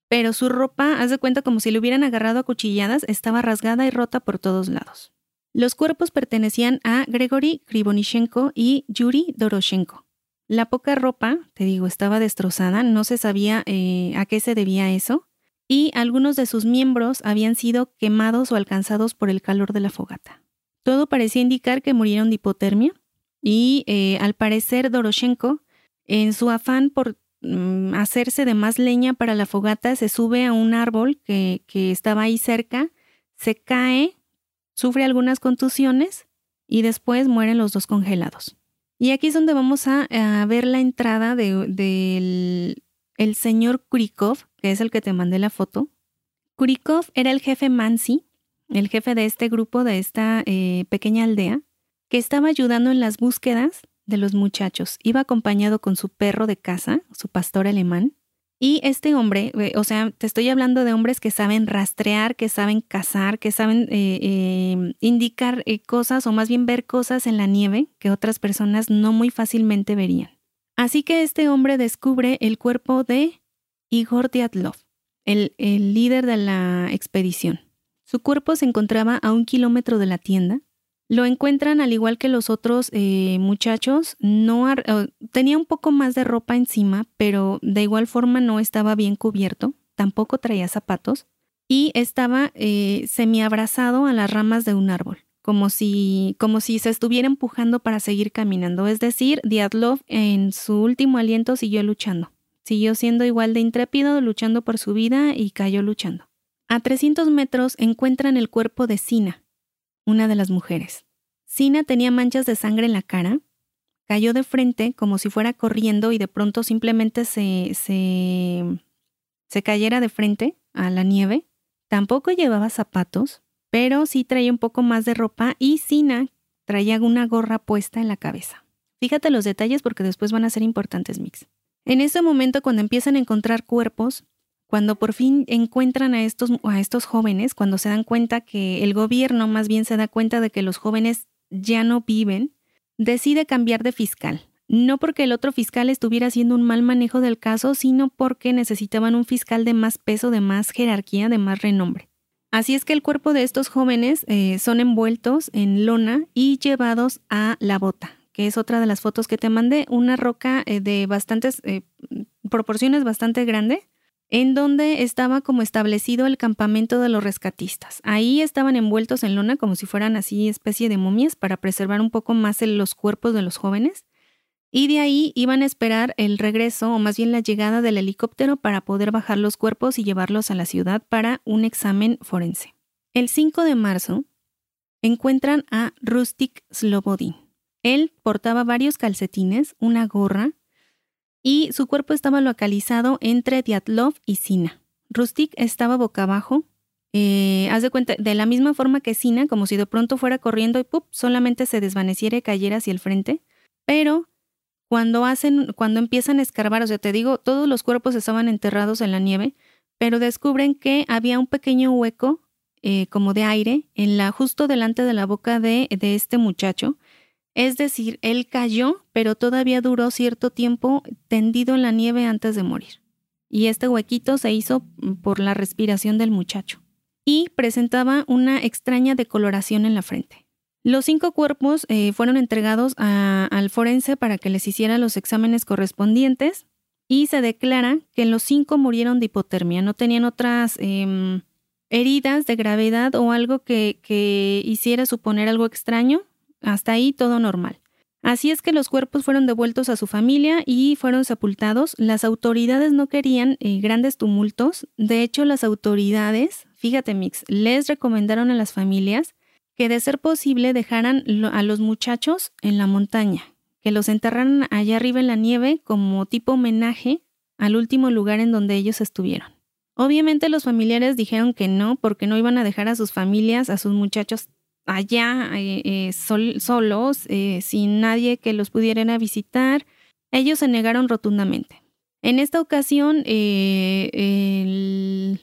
pero su ropa, haz de cuenta como si le hubieran agarrado a cuchilladas, estaba rasgada y rota por todos lados. Los cuerpos pertenecían a Gregory Krivonishenko y Yuri Doroshenko. La poca ropa, te digo, estaba destrozada, no se sabía eh, a qué se debía eso, y algunos de sus miembros habían sido quemados o alcanzados por el calor de la fogata. Todo parecía indicar que murieron de hipotermia, y eh, al parecer Doroshenko, en su afán por mm, hacerse de más leña para la fogata, se sube a un árbol que, que estaba ahí cerca, se cae, sufre algunas contusiones y después mueren los dos congelados. Y aquí es donde vamos a, ver la entrada del de, el señor Kurikov, que es el que te mandé la foto. Kurikov era el jefe Mansi, el jefe de este grupo, de esta eh, pequeña aldea, que estaba ayudando en las búsquedas de los muchachos. Iba acompañado con su perro de casa, su pastor alemán, y este hombre, eh, o sea, te estoy hablando de hombres que saben rastrear, que saben cazar, que saben eh, eh, indicar cosas o más bien ver cosas en la nieve que otras personas no muy fácilmente verían. Así que este hombre descubre el cuerpo de Igor Dyatlov, el, el líder de la expedición. Su cuerpo se encontraba a un kilómetro de la tienda. Lo encuentran al igual que los otros eh, muchachos. No tenía un poco más de ropa encima, pero de igual forma no estaba bien cubierto. Tampoco traía zapatos y estaba eh, semiabrazado a las ramas de un árbol, como si, como si se estuviera empujando para seguir caminando. Es decir, Diatlov en su último aliento siguió luchando. Siguió siendo igual de intrépido, luchando por su vida y cayó luchando. A 300 metros encuentran el cuerpo de Sina, una de las mujeres. Sina tenía manchas de sangre en la cara, cayó de frente como si fuera corriendo y de pronto simplemente se, se, se cayera de frente a la nieve. Tampoco llevaba zapatos, pero sí traía un poco más de ropa y Sina traía una gorra puesta en la cabeza. Fíjate los detalles porque después van a ser importantes, Mix. En ese momento, cuando empiezan a encontrar cuerpos, cuando por fin encuentran a estos, a estos jóvenes, cuando se dan cuenta que el gobierno más bien se da cuenta de que los jóvenes ya no viven, decide cambiar de fiscal. No porque el otro fiscal estuviera haciendo un mal manejo del caso, sino porque necesitaban un fiscal de más peso, de más jerarquía, de más renombre. Así es que el cuerpo de estos jóvenes eh, son envueltos en lona y llevados a la bota, que es otra de las fotos que te mandé, una roca eh, de bastantes eh, proporciones bastante grande, en donde estaba como establecido el campamento de los rescatistas. Ahí estaban envueltos en lona como si fueran así especie de momias para preservar un poco más los cuerpos de los jóvenes. Y de ahí iban a esperar el regreso o más bien la llegada del helicóptero para poder bajar los cuerpos y llevarlos a la ciudad para un examen forense. El 5 de marzo encuentran a Rustic Slobodin. Él portaba varios calcetines, una gorra, y su cuerpo estaba localizado entre Diatlov y Sina. Rustic estaba boca abajo, eh, haz de cuenta, de la misma forma que Sina, como si de pronto fuera corriendo y ¡pup! solamente se desvaneciera y cayera hacia el frente. Pero cuando hacen, cuando empiezan a escarbar, o sea, te digo, todos los cuerpos estaban enterrados en la nieve, pero descubren que había un pequeño hueco eh, como de aire en la, justo delante de la boca de, de este muchacho es decir, él cayó, pero todavía duró cierto tiempo tendido en la nieve antes de morir. Y este huequito se hizo por la respiración del muchacho. Y presentaba una extraña decoloración en la frente. Los cinco cuerpos eh, fueron entregados al forense para que les hiciera los exámenes correspondientes y se declara que los cinco murieron de hipotermia, no tenían otras em, heridas de gravedad o algo que hiciera suponer algo extraño, hasta ahí todo normal. Así es que los cuerpos fueron devueltos a su familia y fueron sepultados. Las autoridades no querían eh, grandes tumultos. De hecho, las autoridades, fíjate Mix, les recomendaron a las familias que de ser posible dejaran a los muchachos en la montaña, que los enterraran allá arriba en la nieve como tipo homenaje al último lugar en donde ellos estuvieron. Obviamente los familiares dijeron que no, porque no iban a dejar a sus familias, a sus muchachos allá eh, eh, solos, eh, sin nadie que los pudiera visitar. Ellos se negaron rotundamente. En esta ocasión, el,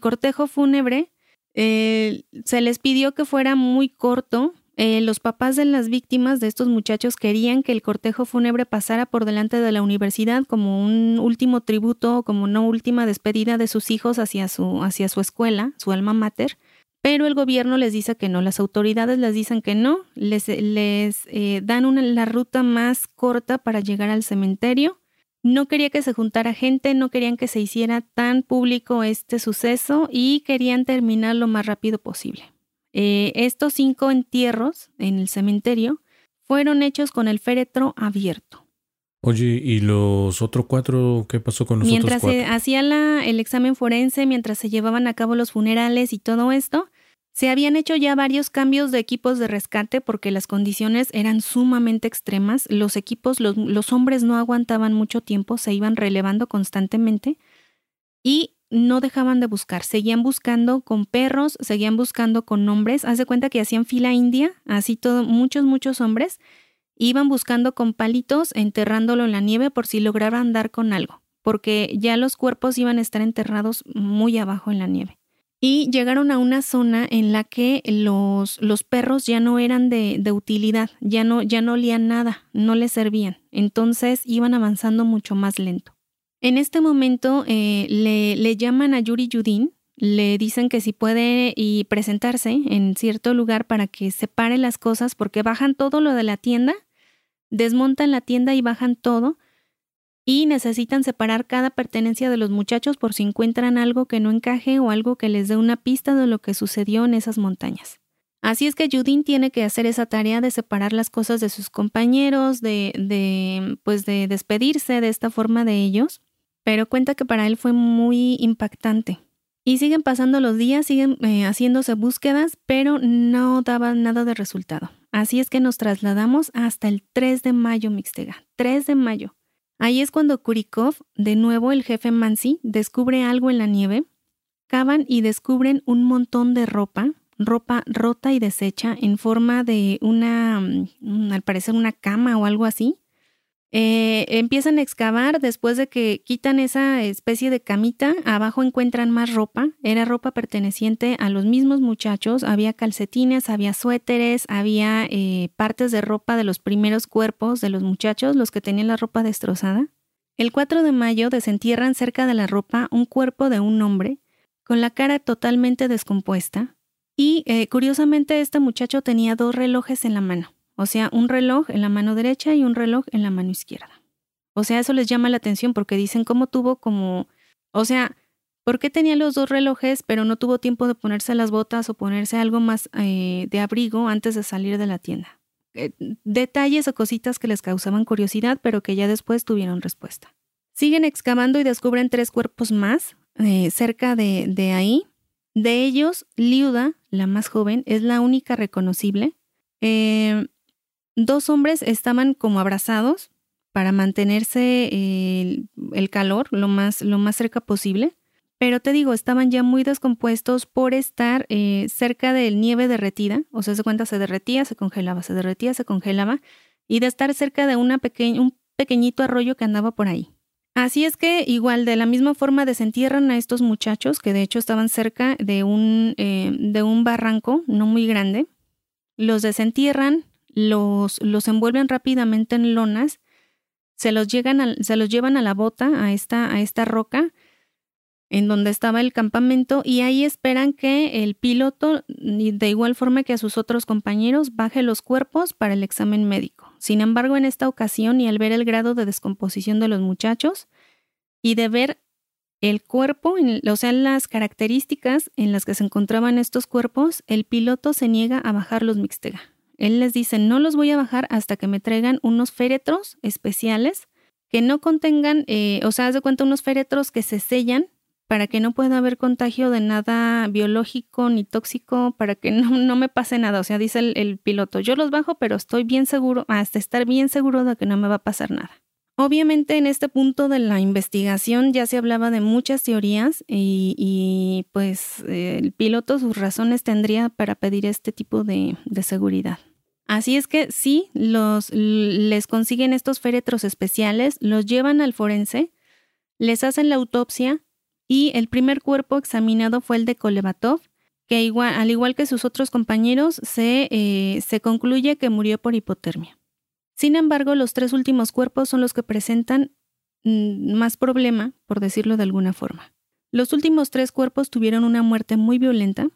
cortejo fúnebre se les pidió que fuera muy corto. los papás de las víctimas de estos muchachos querían que el cortejo fúnebre pasara por delante de la universidad como un último tributo, como una última despedida de sus hijos hacia su, hacia su escuela, su alma mater pero el gobierno les dice que no, las autoridades les dicen que no, les, les eh, dan la ruta más corta para llegar al cementerio. No quería que se juntara gente, no querían que se hiciera tan público este suceso y querían terminar lo más rápido posible. Eh, estos cinco entierros en el cementerio fueron hechos con el féretro abierto. Oye, ¿y los otros cuatro? ¿Qué pasó con los mientras otros cuatro? Mientras se hacía el examen forense, mientras se llevaban a cabo los funerales y todo esto, se habían hecho ya varios cambios de equipos de rescate porque las condiciones eran sumamente extremas. Los equipos, los, los hombres no aguantaban mucho tiempo, se iban relevando constantemente y no dejaban de buscar. Seguían buscando con perros, seguían buscando con hombres. Haz de cuenta que hacían fila india, así todo, muchos, muchos hombres Iban buscando con palitos, enterrándolo en la nieve por si lograban dar con algo, porque ya los cuerpos iban a estar enterrados muy abajo en la nieve. y llegaron a una zona en la que los, los perros ya no eran de, de, utilidad, ya no, ya no olían nada, no les servían. Entonces iban avanzando mucho más lento. En este momento eh, le, le, llaman a Yuri Yudin, le dicen que si puede y presentarse en cierto lugar para que separe las cosas porque bajan todo lo de la tienda, desmontan la tienda y bajan todo y necesitan separar cada pertenencia de los muchachos por si encuentran algo que no encaje o algo que les dé una pista de lo que sucedió en esas montañas. Así es que Judin tiene que hacer esa tarea de separar las cosas de sus compañeros, de, de, pues de despedirse de esta forma de ellos, pero cuenta que para él fue muy impactante. Y siguen pasando los días, siguen eh, haciéndose búsquedas, pero no daban nada de resultado. Así es que nos trasladamos hasta el 3 de mayo, Mixtega. 3 de mayo. Ahí es cuando Kurikov, de nuevo el jefe Mansi, descubre algo en la nieve, cavan y descubren un montón de ropa, ropa rota y deshecha en forma de una, mm, al parecer una cama o algo así, eh, empiezan a excavar después de que quitan esa especie de camita, abajo encuentran más ropa, era ropa perteneciente a los mismos muchachos, había calcetines, había suéteres, había eh, partes de ropa de los primeros cuerpos de los muchachos, los que tenían la ropa destrozada. El 4 de mayo desentierran cerca de la ropa un cuerpo de un hombre con la cara totalmente descompuesta y eh, curiosamente este muchacho tenía dos relojes en la mano. O sea, un reloj en la mano derecha y un reloj en la mano izquierda. O sea, eso les llama la atención porque dicen cómo tuvo como, o sea, ¿por qué tenía los dos relojes pero no tuvo tiempo de ponerse las botas o ponerse algo más eh, de abrigo antes de salir de la tienda? Eh, detalles o cositas que les causaban curiosidad pero que ya después tuvieron respuesta. Siguen excavando y descubren tres cuerpos más eh, cerca de, de ahí. De ellos, Liuda, la más joven, es la única reconocible. Eh, Dos hombres estaban como abrazados para mantenerse el, calor lo más, lo más cerca posible. Pero te digo, estaban ya muy descompuestos por estar eh, cerca del nieve derretida. O sea, se cuenta, se derretía, se congelaba, se derretía, se congelaba. Y de estar cerca de un pequeñito arroyo que andaba por ahí. Así es que igual de la misma forma desentierran a estos muchachos que de hecho estaban cerca de un, eh, de un barranco no muy grande. Los desentierran, los, los envuelven rápidamente en lonas, se los, llegan se los llevan a la bota, a esta, a esta roca en donde estaba el campamento y ahí esperan que el piloto, de igual forma que a sus otros compañeros, baje los cuerpos para el examen médico. Sin embargo, en esta ocasión y al ver el grado de descomposición de los muchachos y de ver el cuerpo, o sea, las características en las que se encontraban estos cuerpos, el piloto se niega a bajar los mixtega. Él les dice, no los voy a bajar hasta que me traigan unos féretros especiales que no contengan, eh, o sea, haz de cuenta unos féretros que se sellan para que no pueda haber contagio de nada biológico ni tóxico, para que no, me pase nada. O sea, dice el, piloto, yo los bajo, pero estoy bien seguro, hasta estar bien seguro de que no me va a pasar nada. Obviamente en este punto de la investigación ya se hablaba de muchas teorías y, pues el piloto sus razones tendría para pedir este tipo de, seguridad. Así es que sí, los, les consiguen estos féretros especiales, los llevan al forense, les hacen la autopsia y el primer cuerpo examinado fue el de Kolevatov, que al igual que sus otros compañeros se, eh, se concluye que murió por hipotermia. Sin embargo, los tres últimos cuerpos son los que presentan mm, más problema, por decirlo de alguna forma. Los últimos tres cuerpos tuvieron una muerte muy violenta.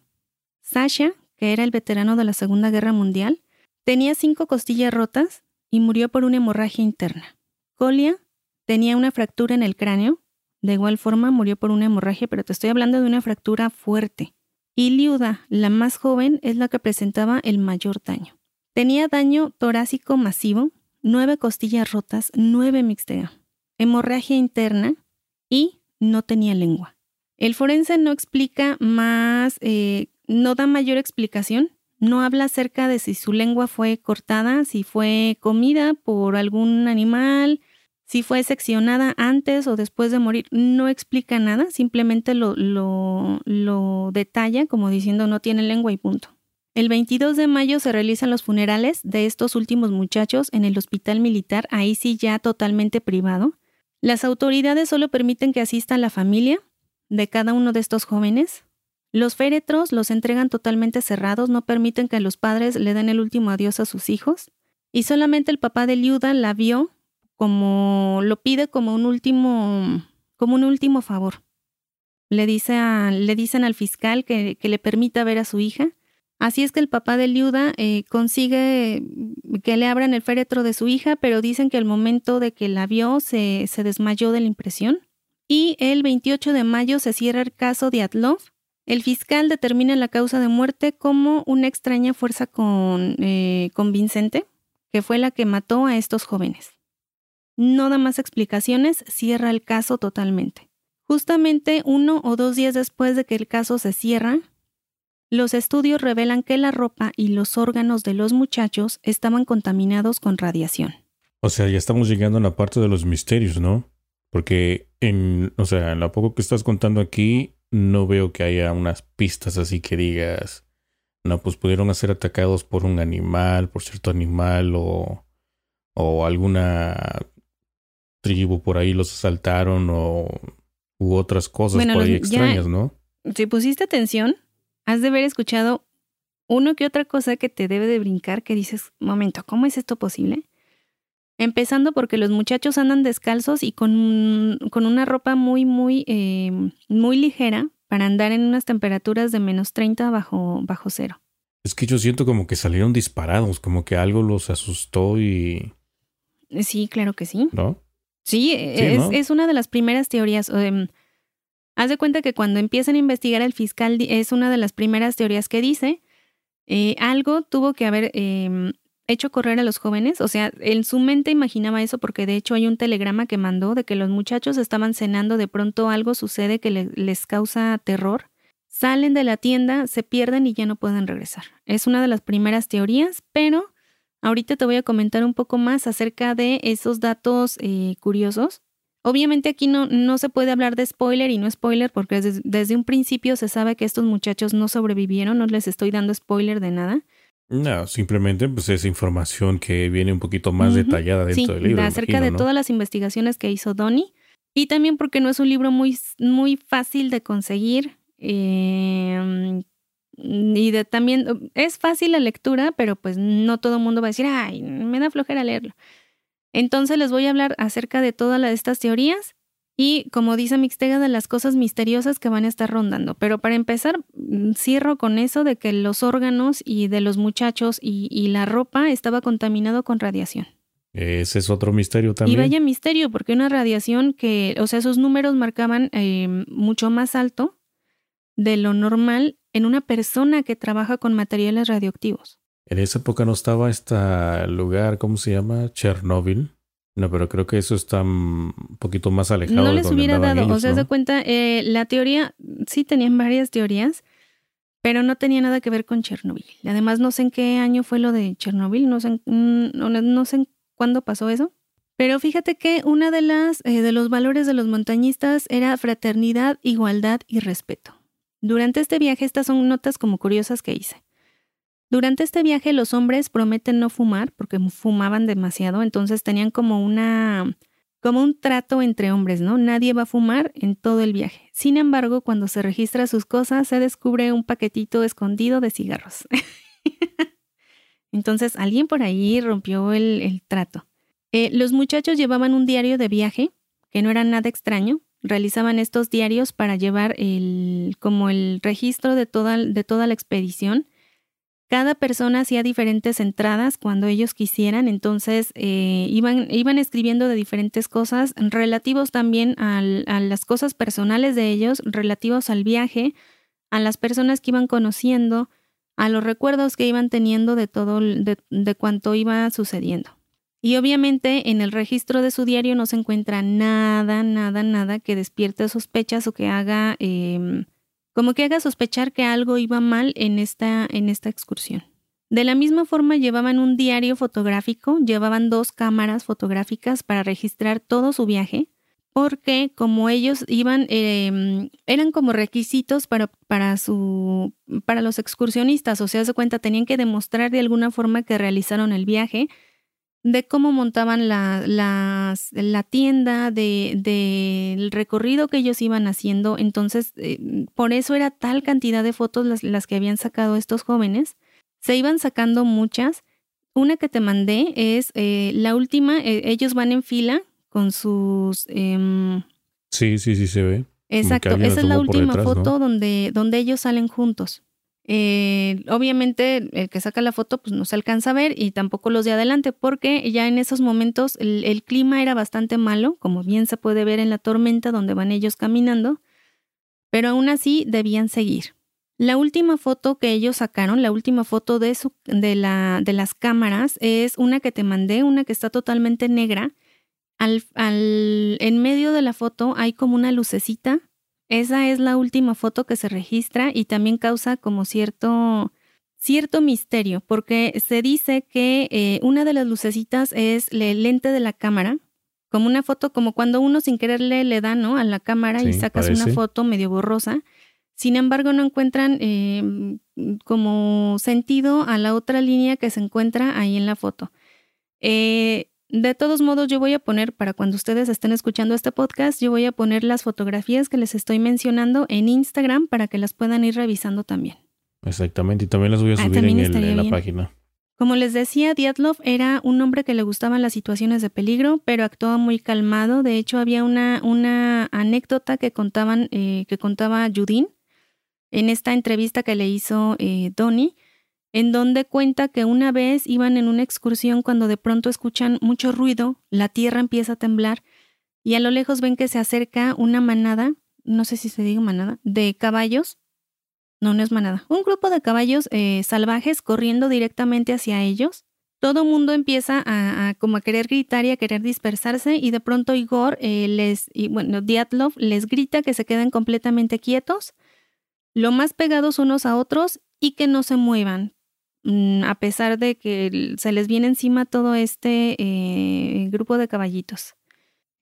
Sasha, que era el veterano de la Segunda Guerra Mundial, tenía cinco costillas rotas y murió por una hemorragia interna. Kolia tenía una fractura en el cráneo, de igual forma murió por una hemorragia, pero te estoy hablando de una fractura fuerte. Y Liuda, la más joven, es la que presentaba el mayor daño. Tenía daño torácico masivo, nueve costillas rotas, nueve mixtea, hemorragia interna y no tenía lengua. El forense no explica más, eh, no da mayor explicación, no habla acerca de si su lengua fue cortada, si fue comida por algún animal, si fue seccionada antes o después de morir, no explica nada, simplemente lo, lo detalla como diciendo no tiene lengua y punto. El 22 de mayo se realizan los funerales de estos últimos muchachos en el hospital militar, ahí sí ya totalmente privado. Las autoridades solo permiten que asista la familia de cada uno de estos jóvenes. Los féretros los entregan totalmente cerrados, no permiten que los padres le den el último adiós a sus hijos. Y solamente el papá de Liuda la vio como lo pide como un último, como un último favor. Le, dice le dicen al fiscal que, le permita ver a su hija. Así es que el papá de Liuda eh, consigue que le abran el féretro de su hija, pero dicen que al momento de que la vio se, desmayó de la impresión. Y el 28 de mayo se cierra el caso de Atlov el fiscal determina la causa de muerte como una extraña fuerza con, eh, convincente, que fue la que mató a estos jóvenes. No da más explicaciones, cierra el caso totalmente. Justamente uno o dos días después de que el caso se cierra, los estudios revelan que la ropa y los órganos de los muchachos estaban contaminados con radiación. O sea, ya estamos llegando a la parte de los misterios, ¿no? Porque en, o sea, en lo poco que estás contando aquí, no veo que haya unas pistas así que digas, no, pues pudieron ser atacados por un animal, por cierto animal o, o alguna tribu por ahí los asaltaron o u otras cosas por ahí extrañas, ¿no? Si pusiste atención, has de haber escuchado uno que otra cosa que te debe de brincar que dices, momento, ¿cómo es esto posible? Empezando porque los muchachos andan descalzos y con, con una ropa muy, muy, eh, muy ligera para andar en unas temperaturas de menos 30 bajo, bajo cero. Es que yo siento como que salieron disparados, como que algo los asustó y... Sí, claro que sí. ¿No? Sí, es, una de las primeras teorías. Haz de cuenta que cuando empiezan a investigar el fiscal es una de las primeras teorías que dice, eh, algo tuvo que haber em, hecho correr a los jóvenes, o sea, en su mente imaginaba eso porque de hecho hay un telegrama que mandó de que los muchachos estaban cenando, de pronto algo sucede que les causa terror, salen de la tienda, se pierden y ya no pueden regresar. Es una de las primeras teorías, pero ahorita te voy a comentar un poco más acerca de esos datos eh, curiosos. Obviamente aquí no, no se puede hablar de spoiler y no spoiler porque desde, desde un principio se sabe que estos muchachos no sobrevivieron, no les estoy dando spoiler de nada. No, simplemente pues es información que viene un poquito más detallada dentro del libro. Acerca de todas las investigaciones que hizo Donnie. Y también porque no es un libro muy, muy fácil de conseguir. Em, y de también es fácil la lectura, pero pues no todo el mundo va a decir, ay, me da flojera leerlo. Entonces les voy a hablar acerca de todas estas teorías y como dice Mixtega, de las cosas misteriosas que van a estar rondando. Pero para empezar, mm, cierro con eso de que los órganos y de los muchachos y, la ropa estaba contaminado con radiación. Ese es otro misterio también. Y vaya misterio, porque una radiación que, o sea, esos números marcaban eh, mucho más alto de lo normal en una persona que trabaja con materiales radioactivos. En esa época no estaba este lugar, ¿cómo se llama? Chernóbil. No, pero creo que eso está un poquito más alejado. No les hubiera dado, o sea, se cuenta, eh, la teoría, sí tenían varias teorías, pero no tenía nada que ver con Chernobyl. Además, no sé en qué año fue lo de Chernobyl, no sé, no, sé cuándo pasó eso. Pero fíjate que una de las eh, de los valores de los montañistas era fraternidad, igualdad y respeto. Durante este viaje, estas son notas como curiosas que hice. Durante este viaje los hombres prometen no fumar porque fumaban demasiado, entonces tenían como una como un trato entre hombres, ¿no? Nadie va a fumar en todo el viaje. Sin embargo, cuando se registra sus cosas, se descubre un paquetito escondido de cigarros. Entonces, alguien por ahí rompió el, trato. Eh, los muchachos llevaban un diario de viaje, que no era nada extraño. Realizaban estos diarios para llevar el, como el registro de toda, de toda la expedición cada persona hacía diferentes entradas cuando ellos quisieran, entonces eh, iban, iban escribiendo de diferentes cosas, relativos también a las cosas personales de ellos, relativos al viaje, a las personas que iban conociendo, a los recuerdos que iban teniendo de todo, de, de cuanto iba sucediendo. Y obviamente en el registro de su diario no se encuentra nada, nada, nada que despierte sospechas o que haga em, como que haga sospechar que algo iba mal en esta, en esta excursión. De la misma forma llevaban un diario fotográfico, llevaban dos cámaras fotográficas para registrar todo su viaje, porque como ellos iban, em, eran como requisitos para, para, su, para los excursionistas, o sea, se cuenta, tenían que demostrar de alguna forma que realizaron el viaje, de cómo montaban la, la tienda, del de, recorrido que ellos iban haciendo. Entonces, eh, por eso era tal cantidad de fotos las, las, que habían sacado estos jóvenes. Se iban sacando muchas. Una que te mandé es eh, la última, eh, ellos van en fila con sus... Em, sí, sí, sí se ve. Exacto, esa es la última foto donde, donde ellos salen juntos. Eh, obviamente el que saca la foto pues no se alcanza a ver y tampoco los de adelante porque ya en esos momentos el, clima era bastante malo, como bien se puede ver en la tormenta donde van ellos caminando, pero aún así debían seguir. La última foto que ellos sacaron, la última foto de, su, de, la, de las cámaras es una que te mandé, una que está totalmente negra. Al, al, en medio de la foto hay como una lucecita esa es la última foto que se registra y también causa como cierto, cierto misterio, porque se dice que eh, una de las lucecitas es el lente de la cámara, como una foto, como cuando uno sin quererle le da ¿no? a la cámara y sacas una foto medio borrosa. Sin embargo, no encuentran em, como sentido a la otra línea que se encuentra ahí en la foto. Eh, de todos modos, yo voy a poner, para cuando ustedes estén escuchando este podcast, yo voy a poner las fotografías que les estoy mencionando en Instagram para que las puedan ir revisando también. Exactamente, y también las voy a ah, subir en, la página. Como les decía, Dyatlov era un hombre que le gustaban las situaciones de peligro, pero actuaba muy calmado. De hecho, había una, una anécdota que contaban, eh, que contaba Judín en esta entrevista que le hizo eh, Donnie en donde cuenta que una vez iban en una excursión cuando de pronto escuchan mucho ruido, la tierra empieza a temblar y a lo lejos ven que se acerca una manada, no sé si se diga manada, de caballos. No, no es manada. Un grupo de caballos eh, salvajes corriendo directamente hacia ellos. Todo mundo empieza a, como a querer gritar y a querer dispersarse y de pronto Igor eh, les, y bueno, Diatlov les grita que se queden completamente quietos, lo más pegados unos a otros y que no se muevan, a pesar de que se les viene encima todo este eh, grupo de caballitos.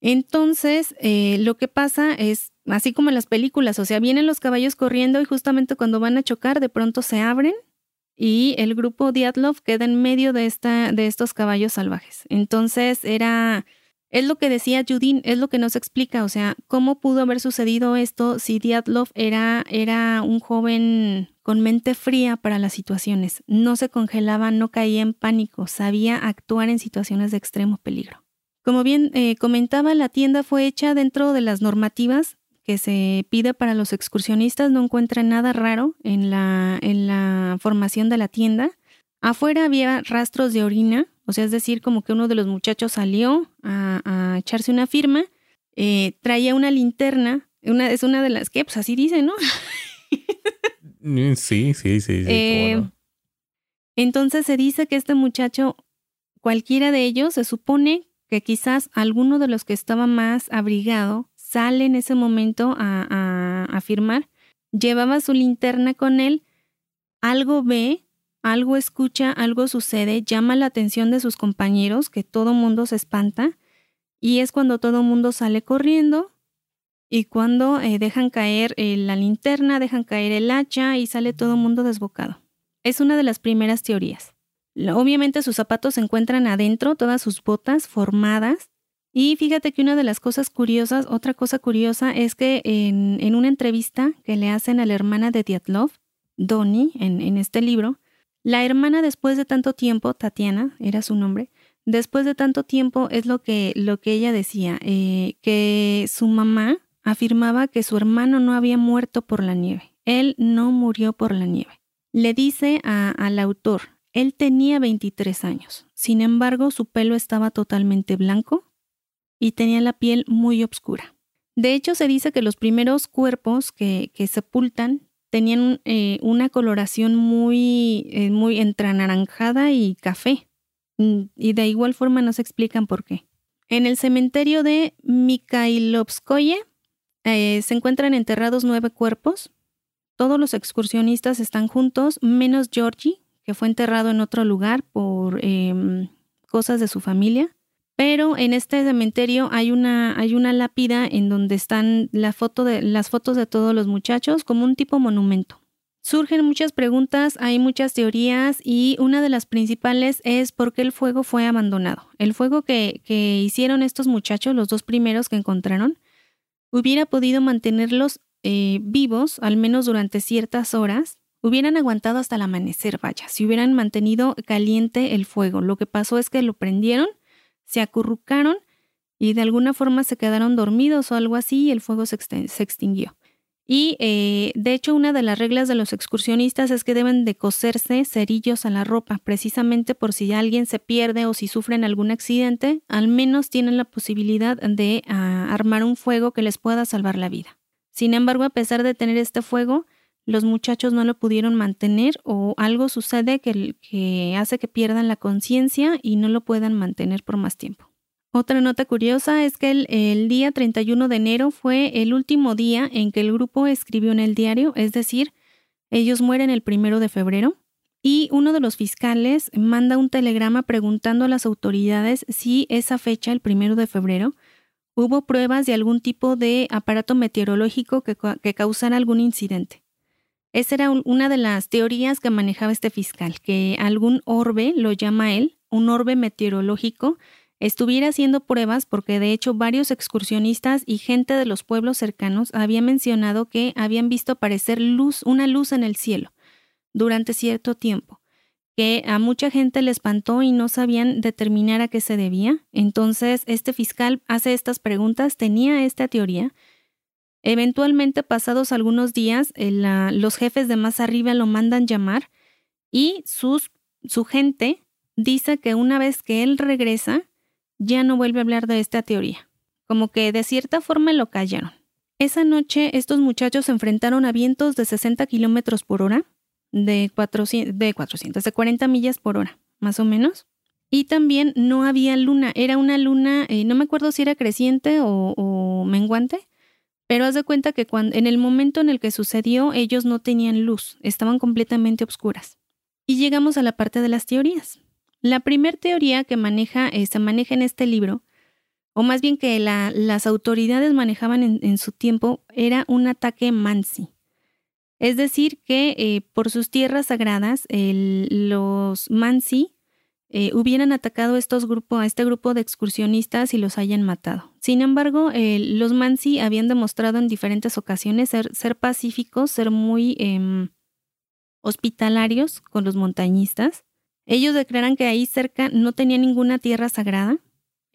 Entonces, eh, lo que pasa es, así como en las películas, o sea, vienen los caballos corriendo y justamente cuando van a chocar, de pronto se abren y el grupo Diatlov queda en medio de, esta, de estos caballos salvajes. Entonces, era, es lo que decía Judín, es lo que nos explica, o sea, cómo pudo haber sucedido esto si Diatlov era, era un joven con mente fría para las situaciones. No se congelaba, no caía en pánico, sabía actuar en situaciones de extremo peligro. Como bien eh, comentaba, la tienda fue hecha dentro de las normativas que se pide para los excursionistas. No encuentra nada raro en la, en la formación de la tienda. Afuera había rastros de orina, o sea, es decir, como que uno de los muchachos salió a, echarse una firma, eh, traía una linterna, una, es una de las que, pues así dice, ¿no? Mm, sí, sí, sí. sí eh, entonces se dice que este muchacho, cualquiera de ellos, se supone que quizás alguno de los que estaba más abrigado sale en ese momento a, a, firmar, llevaba su linterna con él, algo ve, algo escucha, algo sucede, llama la atención de sus compañeros, que todo mundo se espanta, y es cuando todo mundo sale corriendo, y cuando eh, dejan caer eh, la linterna, dejan caer el hacha y sale todo mundo desbocado. Es una de las primeras teorías. Obviamente sus zapatos se encuentran adentro, todas sus botas formadas. Y fíjate que una de las cosas curiosas, otra cosa curiosa, es que en, una entrevista que le hacen a la hermana de Diatlov, Donnie, en, este libro, la hermana después de tanto tiempo, Tatiana era su nombre, después de tanto tiempo es lo que, lo que ella decía, eh, que su mamá afirmaba que su hermano no había muerto por la nieve. Él no murió por la nieve. Le dice al autor, él tenía 23 años. Sin embargo, su pelo estaba totalmente blanco y tenía la piel muy oscura. De hecho, se dice que los primeros cuerpos que, sepultan tenían eh, una coloración muy, eh, muy entre anaranjada y café. Mm, y de igual forma no se explican por qué. En el cementerio de Mikhailovskoye eh, se encuentran enterrados nueve cuerpos. Todos los excursionistas están juntos, menos Georgie, que fue enterrado en otro lugar por em, cosas de su familia. Pero en este cementerio hay una, hay una lápida en donde están la foto de, las fotos de todos los muchachos como un tipo monumento. Surgen muchas preguntas, hay muchas teorías y una de las principales es por qué el fuego fue abandonado. El fuego que, hicieron estos muchachos, los dos primeros que encontraron, hubiera podido mantenerlos eh, vivos, al menos durante ciertas horas, hubieran aguantado hasta el amanecer, vaya, si hubieran mantenido caliente el fuego. Lo que pasó es que lo prendieron, se acurrucaron y de alguna forma se quedaron dormidos o algo así y el fuego se, extinguió. Y eh, de hecho una de las reglas de los excursionistas es que deben de coserse cerillos a la ropa, precisamente por si alguien se pierde o si sufren algún accidente, al menos tienen la posibilidad de ah, armar un fuego que les pueda salvar la vida. Sin embargo, a pesar de tener este fuego, los muchachos no lo pudieron mantener o algo sucede que, que hace que pierdan la conciencia y no lo puedan mantener por más tiempo. Otra nota curiosa es que el, día 31 de enero fue el último día en que el grupo escribió en el diario, es decir, ellos mueren el primero de febrero, y uno de los fiscales manda un telegrama preguntando a las autoridades si esa fecha, el primero de febrero, hubo pruebas de algún tipo de aparato meteorológico que, que causara algún incidente. Esa era una de las teorías que manejaba este fiscal, que algún orbe, lo llama él, un orbe meteorológico, estuviera haciendo pruebas porque de hecho varios excursionistas y gente de los pueblos cercanos habían mencionado que habían visto aparecer luz, una luz en el cielo durante cierto tiempo, que a mucha gente le espantó y no sabían determinar a qué se debía. Entonces, este fiscal hace estas preguntas, tenía esta teoría. Eventualmente, pasados algunos días, los jefes de más arriba lo mandan llamar y sus, su gente dice que una vez que él regresa, ya no vuelve a hablar de esta teoría, como que de cierta forma lo callaron. Esa noche estos muchachos se enfrentaron a vientos de 60 kilómetros por hora, de 400, de 400, de 40 millas por hora, más o menos. Y también no había luna, era una luna, eh, no me acuerdo si era creciente o, menguante, pero haz de cuenta que cuando, en el momento en el que sucedió ellos no tenían luz, estaban completamente oscuras. Y llegamos a la parte de las teorías. La primera teoría que maneja, eh, se maneja en este libro, o más bien que las autoridades manejaban en, su tiempo, era un ataque mansi. Es decir, que eh, por sus tierras sagradas, los mansi eh, hubieran atacado estos a este grupo de excursionistas y los hayan matado. Sin embargo, los mansi habían demostrado en diferentes ocasiones ser, ser pacíficos, ser muy em, hospitalarios con los montañistas ellos declaran que ahí cerca no tenía ninguna tierra sagrada,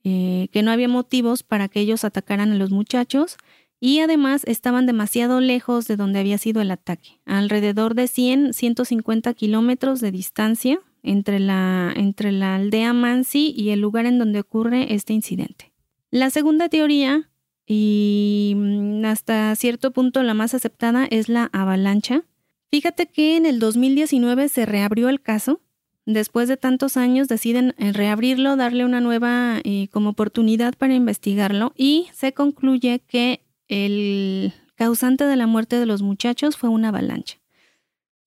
eh, que no había motivos para que ellos atacaran a los muchachos y además estaban demasiado lejos de donde había sido el ataque, alrededor de 100, 150 kilómetros de distancia entre la, entre la aldea Mansi y el lugar en donde ocurre este incidente. La segunda teoría, y mm, hasta cierto punto la más aceptada, es la avalancha. Fíjate que en el 2019 se reabrió el caso después de tantos años deciden eh, reabrirlo, darle una nueva eh, como oportunidad para investigarlo y se concluye que el causante de la muerte de los muchachos fue una avalancha.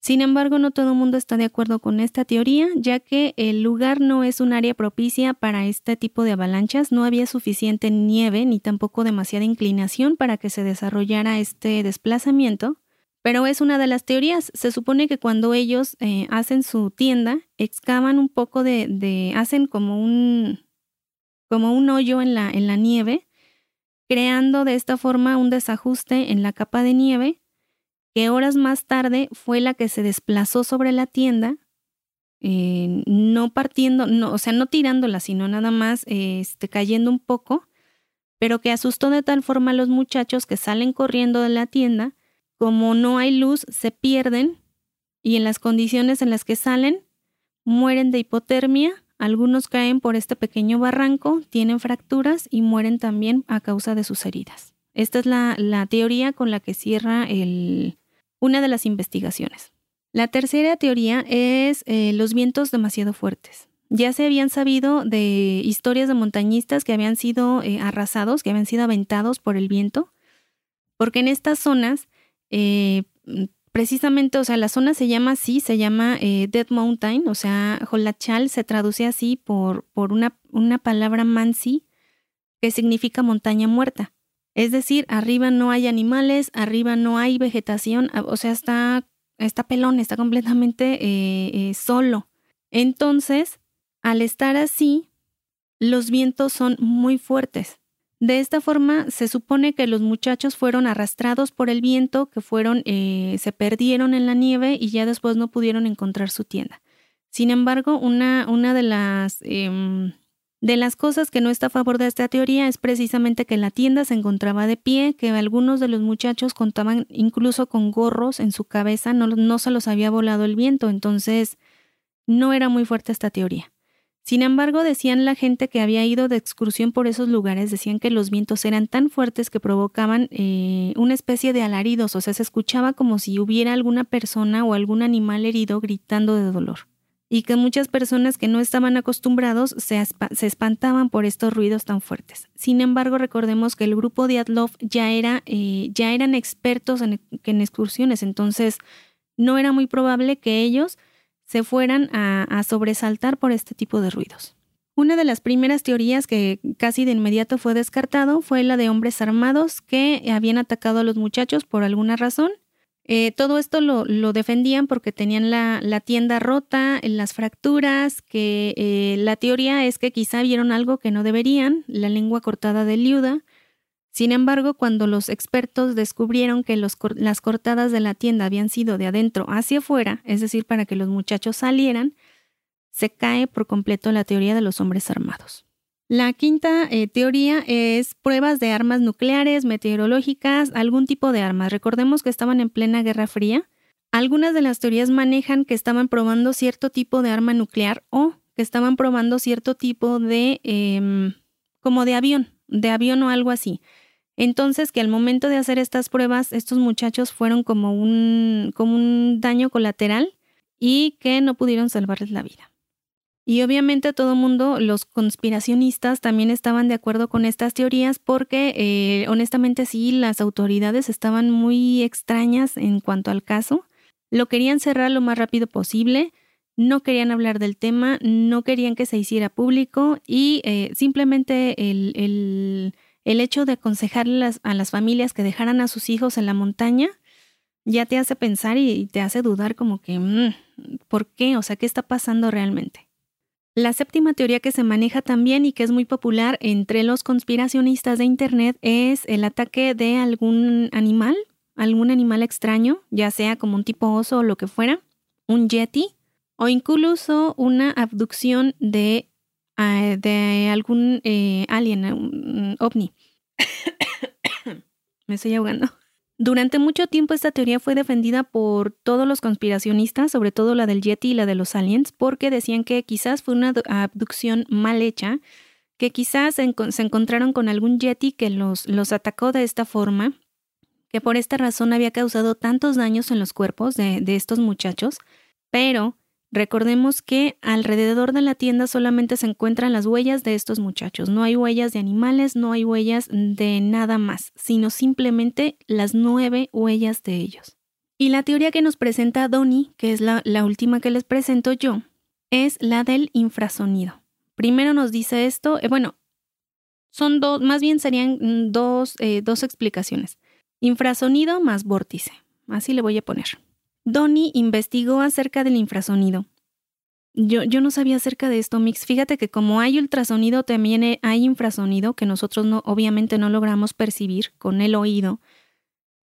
Sin embargo, no todo el mundo está de acuerdo con esta teoría, ya que el lugar no es un área propicia para este tipo de avalanchas, no había suficiente nieve ni tampoco demasiada inclinación para que se desarrollara este desplazamiento, pero es una de las teorías. Se supone que cuando ellos eh, hacen su tienda, excavan un poco de, hacen como un, como un hoyo en la, en la nieve, creando de esta forma un desajuste en la capa de nieve, que horas más tarde fue la que se desplazó sobre la tienda, eh, no partiendo, no, o sea, no tirándola, sino nada más este, cayendo un poco, pero que asustó de tal forma a los muchachos que salen corriendo de la tienda como no hay luz, se pierden y en las condiciones en las que salen, mueren de hipotermia, algunos caen por este pequeño barranco, tienen fracturas y mueren también a causa de sus heridas. Esta es la, teoría con la que cierra el, una de las investigaciones. La tercera teoría es eh, los vientos demasiado fuertes. Ya se habían sabido de historias de montañistas que habían sido eh, arrasados, que habían sido aventados por el viento, porque en estas zonas eh, precisamente, o sea, la zona se llama así, se llama Dead Mountain, o sea, Holachal se traduce así por, por una, una palabra mansi que significa montaña muerta. Es decir, arriba no hay animales, arriba no hay vegetación, o sea, está está pelón, está completamente eh, eh, solo. Entonces, al estar así, los vientos son muy fuertes. De esta forma, se supone que los muchachos fueron arrastrados por el viento, que fueron, eh, se perdieron en la nieve y ya después no pudieron encontrar su tienda. Sin embargo, una, una de las em, de las cosas que no está a favor de esta teoría es precisamente que la tienda se encontraba de pie, que algunos de los muchachos contaban incluso con gorros en su cabeza, no, no se los había volado el viento, entonces no era muy fuerte esta teoría. Sin embargo, decían la gente que había ido de excursión por esos lugares, decían que los vientos eran tan fuertes que provocaban eh, una especie de alaridos, o sea, se escuchaba como si hubiera alguna persona o algún animal herido gritando de dolor. Y que muchas personas que no estaban acostumbrados se, espantaban por estos ruidos tan fuertes. Sin embargo, recordemos que el grupo de Adlov ya, era, eh, ya eran expertos en excursiones, entonces no era muy probable que ellos se fueran a, sobresaltar por este tipo de ruidos. Una de las primeras teorías que casi de inmediato fue descartado fue la de hombres armados que habían atacado a los muchachos por alguna razón. Eh, todo esto lo, defendían porque tenían la, tienda rota, las fracturas, que eh, la teoría es que quizá vieron algo que no deberían, la lengua cortada de Liuda, sin embargo, cuando los expertos descubrieron que las cortadas de la tienda habían sido de adentro hacia afuera, es decir, para que los muchachos salieran, se cae por completo la teoría de los hombres armados. La quinta eh, teoría es pruebas de armas nucleares, meteorológicas, algún tipo de armas. Recordemos que estaban en plena Guerra Fría. Algunas de las teorías manejan que estaban probando cierto tipo de arma nuclear o que estaban probando cierto tipo de, em, como de avión, de avión o algo así. Entonces, que al momento de hacer estas pruebas, estos muchachos fueron como un, como un daño colateral y que no pudieron salvarles la vida. Y obviamente todo el mundo, los conspiracionistas también estaban de acuerdo con estas teorías porque eh, honestamente sí, las autoridades estaban muy extrañas en cuanto al caso. Lo querían cerrar lo más rápido posible, no querían hablar del tema, no querían que se hiciera público y eh, simplemente el el hecho de aconsejarle a las familias que dejaran a sus hijos en la montaña ya te hace pensar y te hace dudar como que, mm, ¿por qué? O sea, ¿qué está pasando realmente? La séptima teoría que se maneja también y que es muy popular entre los conspiracionistas de Internet es el ataque de algún animal, algún animal extraño, ya sea como un tipo oso o lo que fuera, un yeti, o incluso una abducción de, ah, de algún eh, alien, un ovni. Me estoy ahogando. Durante mucho tiempo esta teoría fue defendida por todos los conspiracionistas, sobre todo la del Yeti y la de los aliens, porque decían que quizás fue una abducción mal hecha, que quizás se, encontraron con algún Yeti que los, los atacó de esta forma, que por esta razón había causado tantos daños en los cuerpos de, de estos muchachos, pero Recordemos que alrededor de la tienda solamente se encuentran las huellas de estos muchachos. No hay huellas de animales, no hay huellas de nada más, sino simplemente las nueve huellas de ellos. Y la teoría que nos presenta Donnie, que es la, última que les presento yo, es la del infrasonido. Primero nos dice esto, eh, bueno, son dos, más bien serían dos, eh, dos explicaciones. Infrasonido más vórtice. Así le voy a poner. Donnie investigó acerca del infrasonido. Yo, no sabía acerca de esto, Mix. Fíjate que como hay ultrasonido, también hay infrasonido que nosotros no, obviamente no logramos percibir con el oído,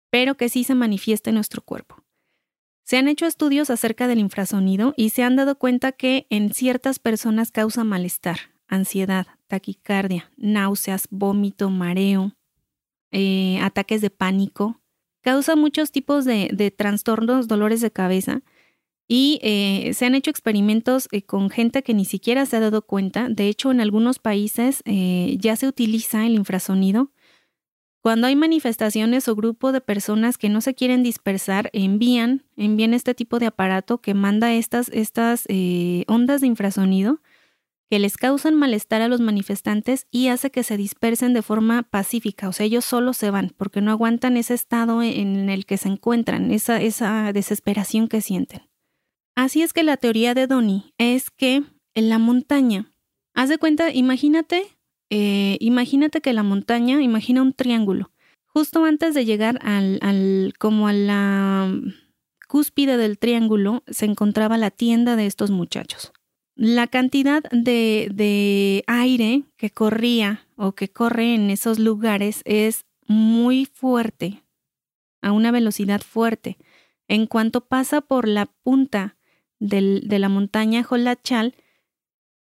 pero que sí se manifiesta en nuestro cuerpo. Se han hecho estudios acerca del infrasonido y se han dado cuenta que en ciertas personas causa malestar, ansiedad, taquicardia, náuseas, vómito, mareo, eh, ataques de pánico, Causa muchos tipos de, trastornos, dolores de cabeza. Y eh, se han hecho experimentos eh, con gente que ni siquiera se ha dado cuenta. De hecho, en algunos países eh, ya se utiliza el infrasonido. Cuando hay manifestaciones o grupo de personas que no se quieren dispersar, envían, envían este tipo de aparato que manda estas, estas ondas de infrasonido que les causan malestar a los manifestantes y hace que se dispersen de forma pacífica, o sea, ellos solo se van porque no aguantan ese estado en el que se encuentran, esa, esa desesperación que sienten. Así es que la teoría de Donnie es que en la montaña, haz de cuenta, imagínate, eh, imagínate que la montaña, imagina un triángulo, justo antes de llegar al, al como a la cúspide del triángulo se encontraba la tienda de estos muchachos. La cantidad de, de aire que corría o que corre en esos lugares es muy fuerte, a una velocidad fuerte. En cuanto pasa por la punta de la montaña Holachal,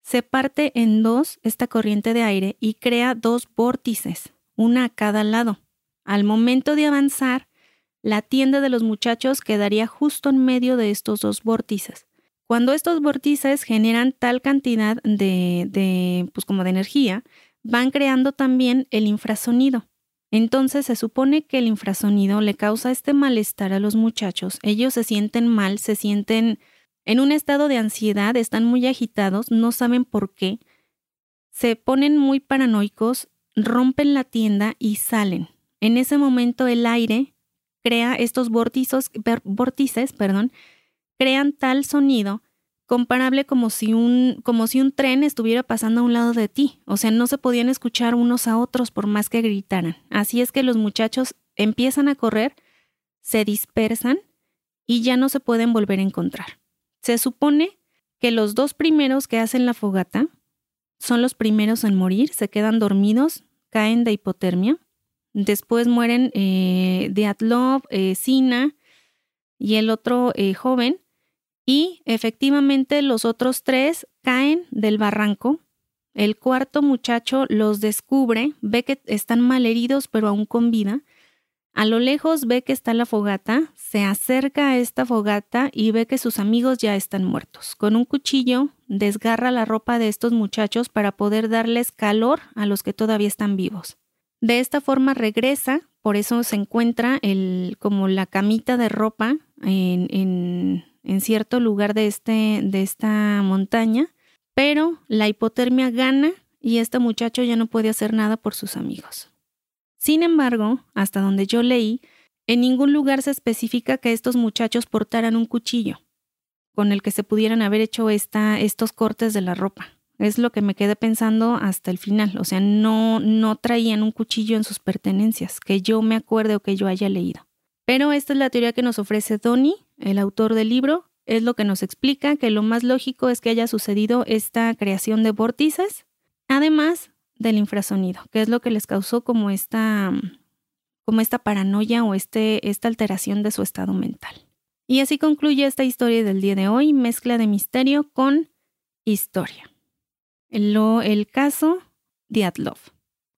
se parte en dos esta corriente de aire y crea dos vórtices, una a cada lado. Al momento de avanzar, la tienda de los muchachos quedaría justo en medio de estos dos vórtices. Cuando estos vórtices generan tal cantidad de, de, pues como de energía, van creando también el infrasonido. Entonces se supone que el infrasonido le causa este malestar a los muchachos. Ellos se sienten mal, se sienten en un estado de ansiedad, están muy agitados, no saben por qué. Se ponen muy paranoicos, rompen la tienda y salen. En ese momento el aire crea estos vórtices, vórtices, perdón, crean tal sonido comparable como si un como si un tren estuviera pasando a un lado de ti, o sea, no se podían escuchar unos a otros por más que gritaran. Así es que los muchachos empiezan a correr, se dispersan y ya no se pueden volver a encontrar. Se supone que los dos primeros que hacen la fogata son los primeros en morir, se quedan dormidos, caen de hipotermia. Después mueren eh, Diatlov, eh, Sina y el otro eh, joven y efectivamente los otros tres caen del barranco. El cuarto muchacho los descubre, ve que están malheridos pero aún con vida. A lo lejos ve que está la fogata, se acerca a esta fogata y ve que sus amigos ya están muertos. Con un cuchillo desgarra la ropa de estos muchachos para poder darles calor a los que todavía están vivos. De esta forma regresa, por eso se encuentra el, como la camita de ropa en, en en cierto lugar de, este, de esta montaña, pero la hipotermia gana y este muchacho ya no puede hacer nada por sus amigos. Sin embargo, hasta donde yo leí, en ningún lugar se especifica que estos muchachos portaran un cuchillo con el que se pudieran haber hecho esta, estos cortes de la ropa. Es lo que me quedé pensando hasta el final. O sea, no, no traían un cuchillo en sus pertenencias, que yo me acuerde o que yo haya leído. Pero esta es la teoría que nos ofrece Donnie, el autor del libro. Es lo que nos explica que lo más lógico es que haya sucedido esta creación de vórtices, además del infrasonido, que es lo que les causó como esta, como esta paranoia o este, esta alteración de su estado mental. Y así concluye esta historia del día de hoy, mezcla de misterio con historia. El, caso Diatlov.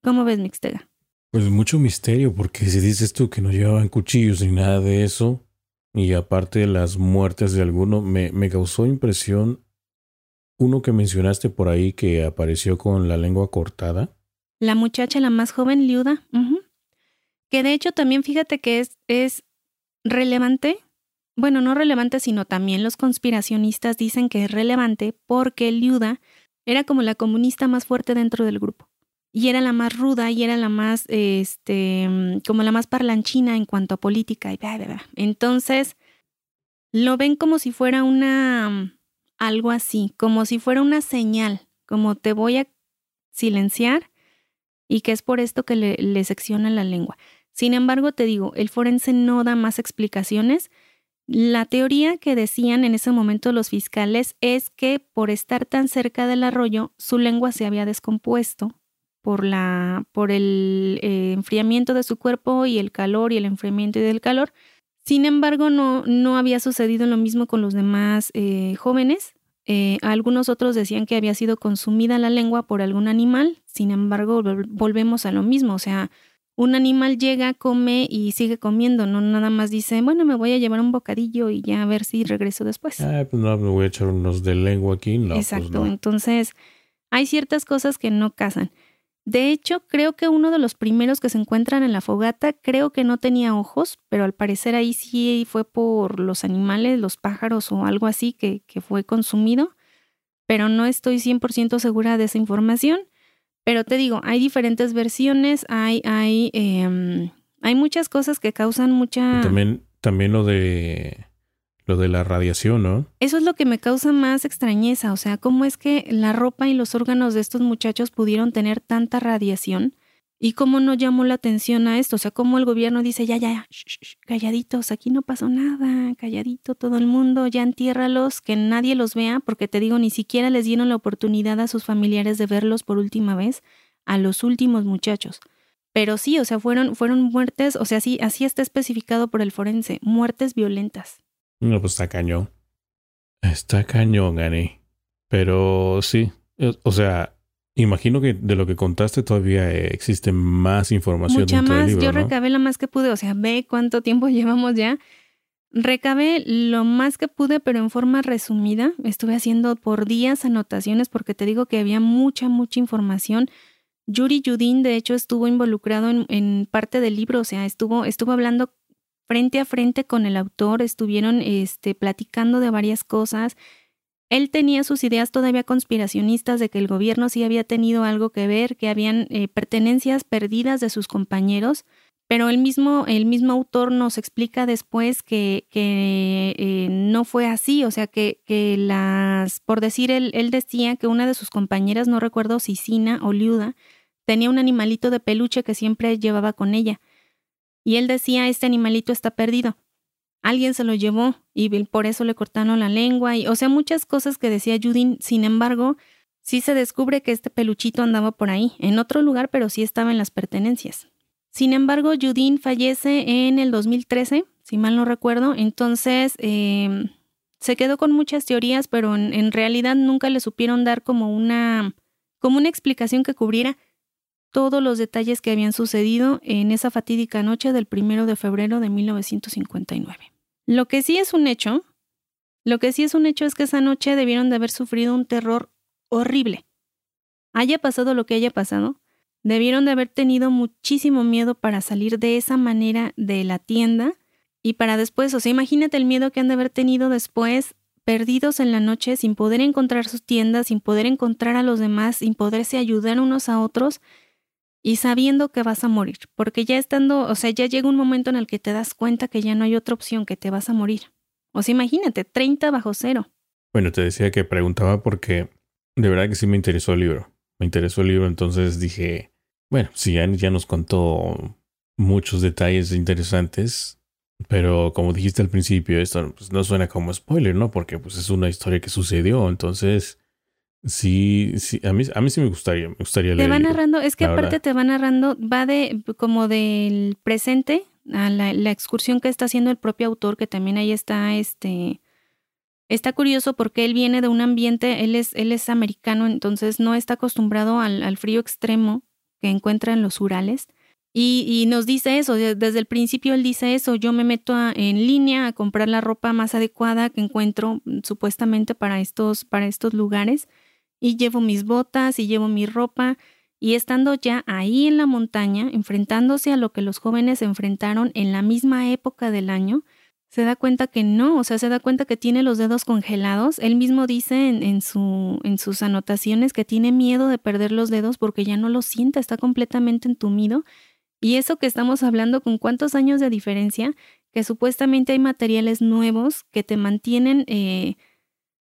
¿Cómo ves, Mixtega? Pues mucho misterio, porque si dices tú que no llevaban cuchillos ni nada de eso, y aparte de las muertes de alguno, me, me causó impresión uno que mencionaste por ahí que apareció con la lengua cortada. La muchacha, la más joven, Liuda, que de hecho también fíjate que es, es relevante, bueno, no relevante, sino también los conspiracionistas dicen que es relevante porque Liuda era como la comunista más fuerte dentro del grupo y era la más ruda y era la más, este, mm, como la más parlanchina en cuanto a política y Entonces, lo ven como si fuera una, mm, algo así, como si fuera una señal, como te voy a silenciar y que es por esto que le, le secciona la lengua. Sin embargo, te digo, el forense no da más explicaciones. La teoría que decían en ese momento los fiscales es que por estar tan cerca del arroyo, su lengua se había descompuesto por, la, por el eh, enfriamiento de su cuerpo y el calor y el enfriamiento del calor. Sin embargo, no, no había sucedido lo mismo con los demás eh, jóvenes. Eh, algunos otros decían que había sido consumida la lengua por algún animal. Sin embargo, volvemos a lo mismo. O sea, un animal llega, come y sigue comiendo. No nada más dice, bueno, me voy a llevar un bocadillo y ya a ver si regreso después. Ah, pues no, me voy a echar unos de lengua aquí. No, pues Exacto. no. Entonces, hay ciertas cosas que no casan. De hecho, creo que uno de los primeros que se encuentran en la fogata, creo que no tenía ojos, pero al parecer ahí sí fue por los animales, los pájaros o algo así que, fue consumido, pero no estoy 100% segura de esa información. Pero te digo, hay diferentes versiones, hay, hay, em, hay muchas cosas que causan mucha... También, también lo de lo de la radiación, ¿no? Eso es lo que me causa más extrañeza, o sea, cómo es que la ropa y los órganos de estos muchachos pudieron tener tanta radiación ¿Y cómo no llamó la atención a esto? O sea, cómo el gobierno dice, ya, ya, calladitos, aquí no pasó nada, calladito todo el mundo, ya entiérralos, que nadie los vea, porque te digo, ni siquiera les dieron la oportunidad a sus familiares de verlos por última vez, a los últimos muchachos. Pero sí, o sea, fueron, fueron muertes, o sea, sí, así está especificado por el forense, muertes violentas. No, pues está cañón. Está cañón, Gani. Pero sí, o sea, Imagino que de lo que contaste todavía eh, existe más información. Mucha más. Yo recabé lo más que pude. O sea, ve cuánto tiempo llevamos ya. Recabé lo más que pude, pero en forma resumida. Estuve haciendo por días anotaciones porque te digo que había mucha, mucha información. Yuri Yudin, de hecho, estuvo involucrado en, en, parte del libro, o sea, estuvo, estuvo hablando frente a frente con el autor, estuvieron este, platicando de varias cosas. Él tenía sus ideas todavía conspiracionistas de que el gobierno sí había tenido algo que ver, que habían eh, pertenencias perdidas de sus compañeros, pero el mismo, el mismo autor nos explica después que, que eh, no fue así, o sea, que, que las, por decir, él, él, decía que una de sus compañeras, no recuerdo si Sina o Liuda, tenía un animalito de peluche que siempre llevaba con ella. Y él decía, este animalito está perdido alguien se lo llevó y por eso le cortaron la lengua y o sea muchas cosas que decía Judin, sin embargo, sí se descubre que este peluchito andaba por ahí, en otro lugar, pero sí estaba en las pertenencias. Sin embargo, Judin fallece en el 2013, si mal no recuerdo, entonces em, se quedó con muchas teorías, pero en, en, realidad nunca le supieron dar como una, como una explicación que cubriera todos los detalles que habían sucedido en esa fatídica noche del primero de febrero de 1959. Lo que sí es un hecho, lo que sí es un hecho es que esa noche debieron de haber sufrido un terror horrible. Haya pasado lo que haya pasado, debieron de haber tenido muchísimo miedo para salir de esa manera de la tienda y para después, o sea, imagínate el miedo que han de haber tenido después, perdidos en la noche, sin poder encontrar sus tiendas, sin poder encontrar a los demás, sin poderse ayudar unos a otros y sabiendo que vas a morir, porque ya estando, o sea, ya llega un momento en el que te das cuenta que ya no hay otra opción, que te vas a morir. O sea, imagínate, 30 bajo cero. Bueno, te decía que preguntaba porque de verdad que sí me interesó el libro. Me interesó el libro, entonces dije, bueno, sí, ya, ya nos contó muchos detalles interesantes, pero como dijiste al principio, esto pues, no suena como spoiler, ¿no? Porque pues es una historia que sucedió, entonces Sí, sí, a mí, a mí sí me gustaría, me gustaría Te va narrando, es que aparte te va narrando, va de como del presente a la, la, excursión que está haciendo el propio autor, que también ahí está, este, está curioso porque él viene de un ambiente, él es, él es americano, entonces no está acostumbrado al, al frío extremo que encuentra en los Urales. Y, y, nos dice eso, desde el principio él dice eso, yo me meto en línea a comprar la ropa más adecuada que encuentro supuestamente para estos, para estos lugares y llevo mis botas y llevo mi ropa y estando ya ahí en la montaña, enfrentándose a lo que los jóvenes enfrentaron en la misma época del año, se da cuenta que no, o sea, se da cuenta que tiene los dedos congelados. Él mismo dice en, en, su, en sus anotaciones que tiene miedo de perder los dedos porque ya no los siente, está completamente entumido. Y eso que estamos hablando con cuántos años de diferencia, que supuestamente hay materiales nuevos que te mantienen, eh,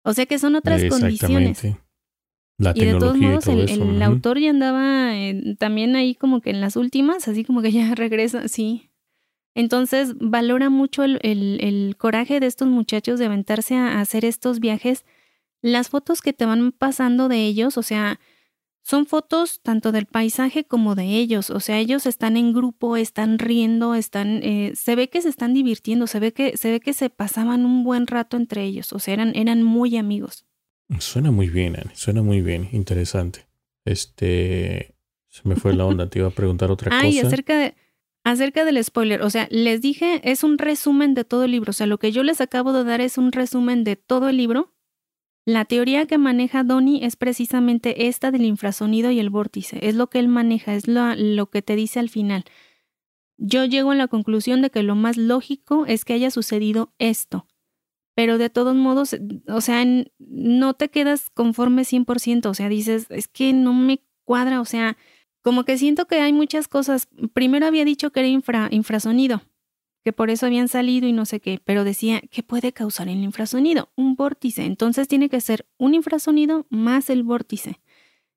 o sea que son otras condiciones y de todos modos, el, autor ya andaba también ahí como que en las últimas, así como que ya regresa, sí. Entonces valora mucho el, el coraje de estos muchachos de aventarse a, hacer estos viajes. Las fotos que te van pasando de ellos, o sea, son fotos tanto del paisaje como de ellos. O sea, ellos están en grupo, están riendo, están, eh, se ve que se están divirtiendo, se ve que, se ve que se pasaban un buen rato entre ellos. O sea, eran, eran muy amigos. Suena muy bien, Annie. Suena muy bien. Interesante. Este. Se me fue la onda. Te iba a preguntar otra cosa. Ay, acerca de. Acerca del spoiler, o sea, les dije, es un resumen de todo el libro, o sea, lo que yo les acabo de dar es un resumen de todo el libro. La teoría que maneja Donnie es precisamente esta del infrasonido y el vórtice, es lo que él maneja, es lo, lo que te dice al final. Yo llego a la conclusión de que lo más lógico es que haya sucedido esto, pero de todos modos, o sea, no te quedas conforme 100%, o sea, dices, es que no me cuadra, o sea, como que siento que hay muchas cosas. Primero había dicho que era infra, infrasonido, que por eso habían salido y no sé qué, pero decía, ¿qué puede causar el infrasonido? Un vórtice. Entonces tiene que ser un infrasonido más el vórtice.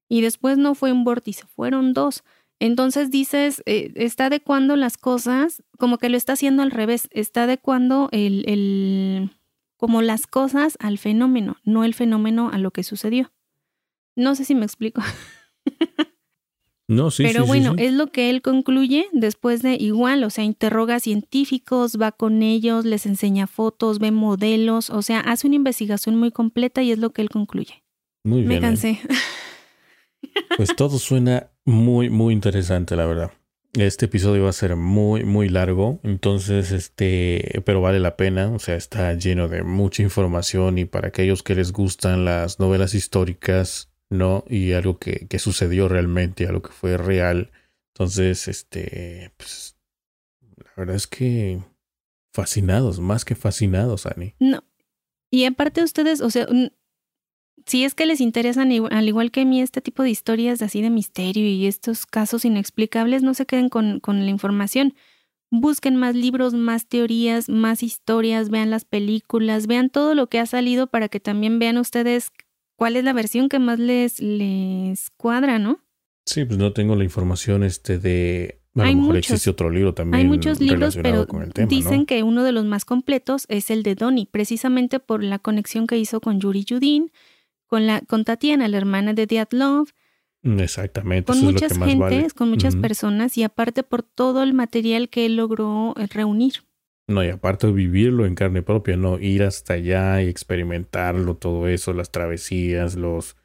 Y después no fue un vórtice, fueron dos. Entonces dices, eh, está adecuando las cosas, como que lo está haciendo al revés, está adecuando el, el, como las cosas al fenómeno, no el fenómeno a lo que sucedió. No sé si me explico. No, sí, Pero sí, bueno, sí. es lo que él concluye después de igual, o sea, interroga a científicos, va con ellos, les enseña fotos, ve modelos, o sea, hace una investigación muy completa y es lo que él concluye. Muy bien. Me ¿eh? cansé. Pues todo suena muy, muy interesante, la verdad. Este episodio va a ser muy, muy largo, entonces, este, pero vale la pena, o sea, está lleno de mucha información y para aquellos que les gustan las novelas históricas, ¿no? Y algo que, que sucedió realmente, algo que fue real. Entonces, este, pues, la verdad es que fascinados, más que fascinados, Ani. No. Y aparte ustedes, o sea, si es que les interesan al igual que a mí este tipo de historias así de misterio y estos casos inexplicables, no se queden con, con la información. Busquen más libros, más teorías, más historias, vean las películas, vean todo lo que ha salido para que también vean ustedes cuál es la versión que más les, les cuadra, ¿no? Sí, pues no tengo la información este de... A Hay lo mejor muchos. existe otro libro también Hay muchos libros, pero con el tema, dicen ¿no? que uno de los más completos es el de Donnie, precisamente por la conexión que hizo con Yuri Yudin, con, la, con Tatiana, la hermana de Dyatlov, Mm, Exactamente, con eso es lo muchas que más gentes, vale. con muchas personas y aparte por todo el material que él logró eh, reunir. No, y aparte de vivirlo en carne propia, no ir hasta allá y experimentarlo, todo eso, las travesías, los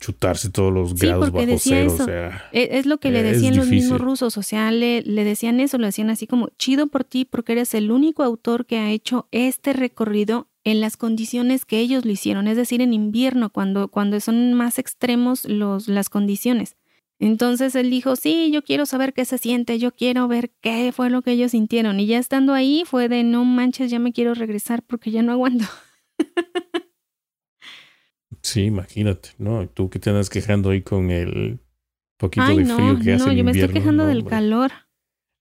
chutarse todos los Sí, grados porque bajo decía cero, eso. o sea, E- Es lo que le decían los mismos rusos, o sea, le, le decían eso, lo decían así como, chido por ti porque eres el único autor que ha hecho este recorrido en las condiciones que ellos lo hicieron, es decir, en invierno, cuando, cuando son más extremos los, las condiciones. Entonces él dijo, sí, yo quiero saber qué se siente, yo quiero ver qué fue lo que ellos sintieron. Y ya estando ahí fue de, no manches, ya me quiero regresar porque ya no aguanto. sí, imagínate, ¿no? Tú que te andas quejando ahí con el poquito Ay, de no, frío que hace no, yo me estoy quejando no, del hombre, calor.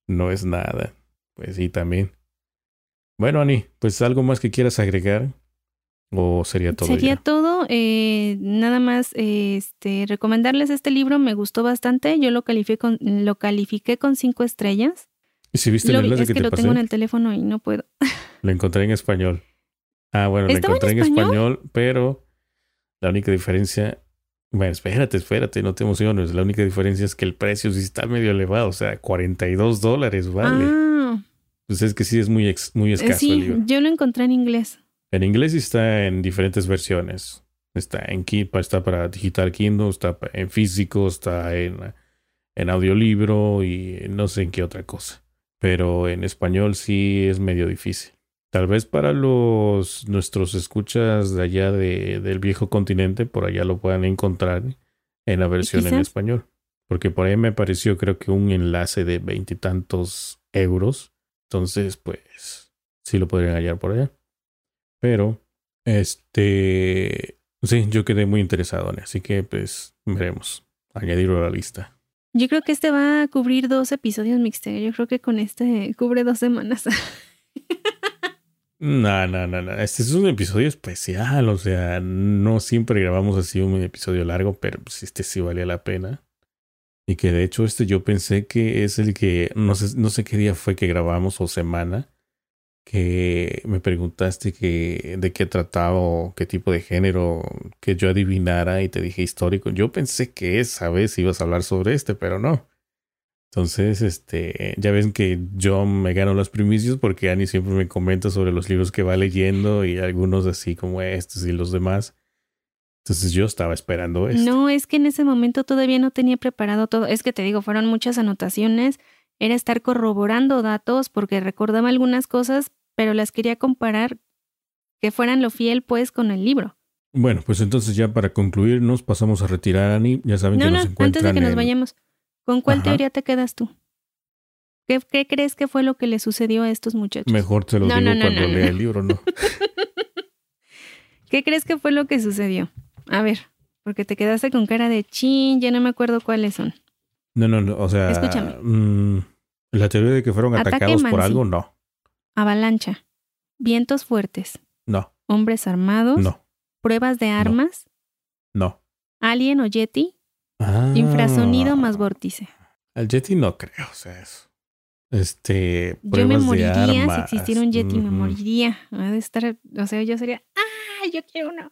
No es nada. Pues sí, también. Bueno, Ani, pues algo más que quieras agregar o sería todo Sería ya? todo. eh, nada más eh, este, recomendarles este libro. Me gustó bastante. Yo lo califiqué con, lo califiqué con cinco estrellas. ¿Y si viste Lo el enlace es que, que, te lo pasé? tengo en el teléfono y no puedo. Lo encontré en español. Ah, bueno, lo ¿Estaba en encontré en español? español, pero la única diferencia. Bueno, espérate, espérate, no te emociones. La única diferencia es que el precio sí está medio elevado, o sea, 42 dólares, vale. Ah, Pues es que sí es muy, ex- muy eh, escaso el sí, libro. yo lo encontré en inglés. En inglés está en diferentes versiones. Está en está para digital Kindle, está en físico, está en, en audiolibro y no sé en qué otra cosa. Pero en español sí es medio difícil. Tal vez para los nuestros escuchas de allá de, del viejo continente, por allá lo puedan encontrar en la versión en español. Porque por ahí me apareció creo que un enlace de veintitantos euros. Entonces, pues, sí lo podrían hallar por allá. Pero, este, sí, yo quedé muy interesado en así que pues veremos. Añadirlo a la lista. Yo creo que este va a cubrir dos episodios mixtape. Yo creo que con este cubre dos semanas. No, no, no, no. Este es un episodio especial, o sea, no siempre grabamos así un episodio largo, pero pues este sí valía la pena. Y que de hecho este yo pensé que es el que, no sé, no sé qué día fue que grabamos o semana, que me preguntaste que de qué trataba o qué tipo de género que yo adivinara y te dije histórico. Yo pensé que esa vez ibas a hablar sobre este, pero no. Entonces, este, ya ven que yo me gano las primicias porque Ani siempre me comenta sobre los libros que va leyendo y algunos así como estos y los demás. Entonces yo estaba esperando esto. No, es que en ese momento todavía no tenía preparado todo. Es que te digo, fueron muchas anotaciones. Era estar corroborando datos porque recordaba algunas cosas, pero las quería comparar que fueran lo fiel pues con el libro. Bueno, pues entonces ya para concluir nos pasamos a retirar, Ani. Ya saben No, que no, nos antes encuentran de que nos vayamos, ¿con cuál Ajá. teoría te quedas tú? ¿Qué, qué crees que fue lo que le sucedió a estos muchachos? Mejor te lo No, digo no, cuando lea el libro, ¿no? ¿Qué crees que fue lo que sucedió? A ver, porque te quedaste con cara de chin, ya no me acuerdo cuáles son. No, no, no. O sea, Escúchame. mm, la teoría de que fueron Ataque atacados por algo, no. Avalancha, vientos fuertes, No, hombres armados, no, pruebas de armas, no. alien o yeti, Ah. infrasonido más vórtice. Al Yeti no creo, o sea, eso. Este, yo me moriría si existiera un Yeti, me moriría. De estar, o sea, yo sería, ¡ah! Yo quiero uno.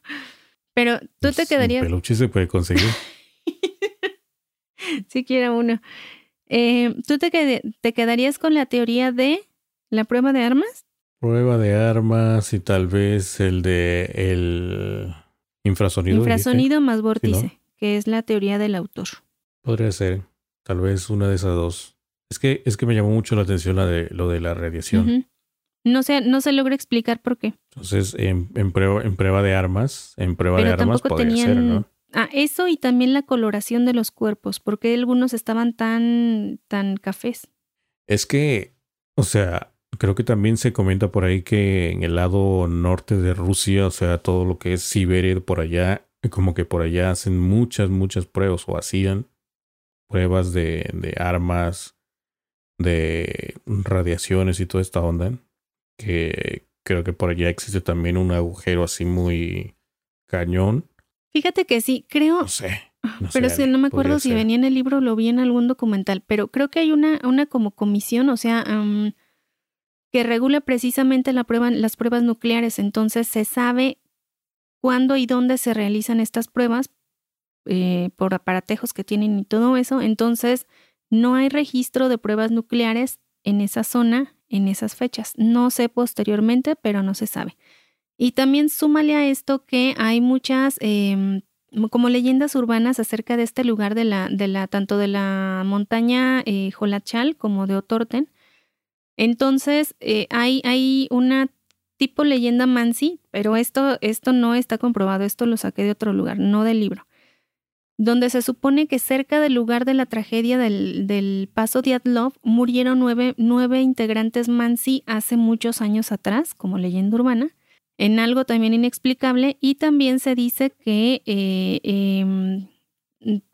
Pero tú te pues, quedarías. Un peluche se puede conseguir. si quiero uno. Eh, ¿Tú te, te quedarías con la teoría de la prueba de armas? Prueba de armas y tal vez el de el infrasonido. Infrasonido más vórtice, que es la teoría del autor. Podría ser, tal vez una de esas dos. Es que, es que me llamó mucho la atención la de, lo de la radiación. No se, no se logra explicar por qué. Entonces, en, prueba, en prueba de armas, en prueba de armas podría ser, ¿no? Ah, eso y también la coloración de los cuerpos, porque algunos estaban tan, tan cafés. Es que, o sea, creo que también se comenta por ahí que en el lado norte de Rusia, o sea, todo lo que es Siberia por allá, como que por allá hacen muchas, muchas pruebas o hacían pruebas de, de armas, de radiaciones y toda esta onda, que creo que por allá existe también un agujero así muy cañón. Fíjate que sí, creo. No sé. pero es que no me acuerdo si venía en el libro o lo vi en algún documental, pero creo que hay una, una como comisión, o sea, que regula precisamente la prueba, las pruebas nucleares. Entonces se sabe cuándo y dónde se realizan estas pruebas eh, por aparatejos que tienen y todo eso. Entonces no hay registro de pruebas nucleares en esa zona en esas fechas. No sé posteriormente, pero no se sabe. Y también súmale a esto que hay muchas em, como leyendas urbanas acerca de este lugar de la, de la, tanto de la montaña eh, Jolachal como de Otorten. Entonces, eh, hay, hay una tipo leyenda Mansi, pero esto, esto no está comprobado, esto lo saqué de otro lugar, no del libro donde se supone que cerca del lugar de la tragedia del, paso Diatlov murieron nueve, nueve, integrantes Mansi hace muchos años atrás, como leyenda urbana, en algo también inexplicable, y también se dice que eh, em,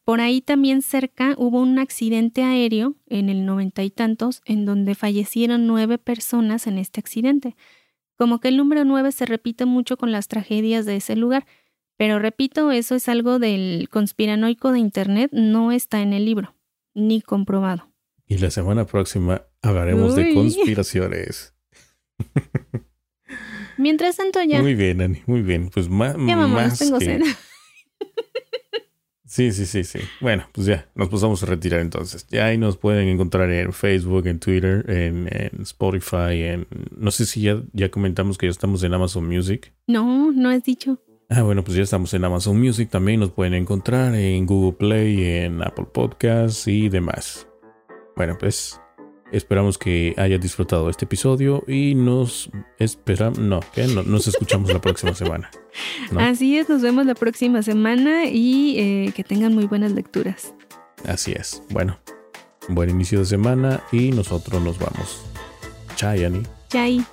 por ahí también cerca hubo un accidente aéreo en el noventa y tantos, en donde fallecieron nueve personas en este accidente. Como que el número nueve se repite mucho con las tragedias de ese lugar. Pero repito, eso es algo del conspiranoico de Internet, no está en el libro, ni comprobado. Y la semana próxima hablaremos de conspiraciones. Mientras tanto ya. Muy bien, Ani, muy bien. Pues más. Ya más tengo cena. Sí, sí, sí, sí. Bueno, pues ya, nos pasamos a retirar entonces. Ya ahí nos pueden encontrar en Facebook, en Twitter, en, Spotify, en... No sé si ya, ya comentamos que ya estamos en Amazon Music. No, no has dicho. Ah, bueno, pues ya estamos en Amazon Music, también nos pueden encontrar en Google Play, en Apple Podcasts y demás. Bueno, pues esperamos que hayas disfrutado este episodio y nos esperamos, no, que nos escuchamos la próxima semana. Así es, nos vemos la próxima semana y eh, que tengan muy buenas lecturas. Así es. Bueno, buen inicio de semana y nosotros nos vamos. Chai, Ani. Chai.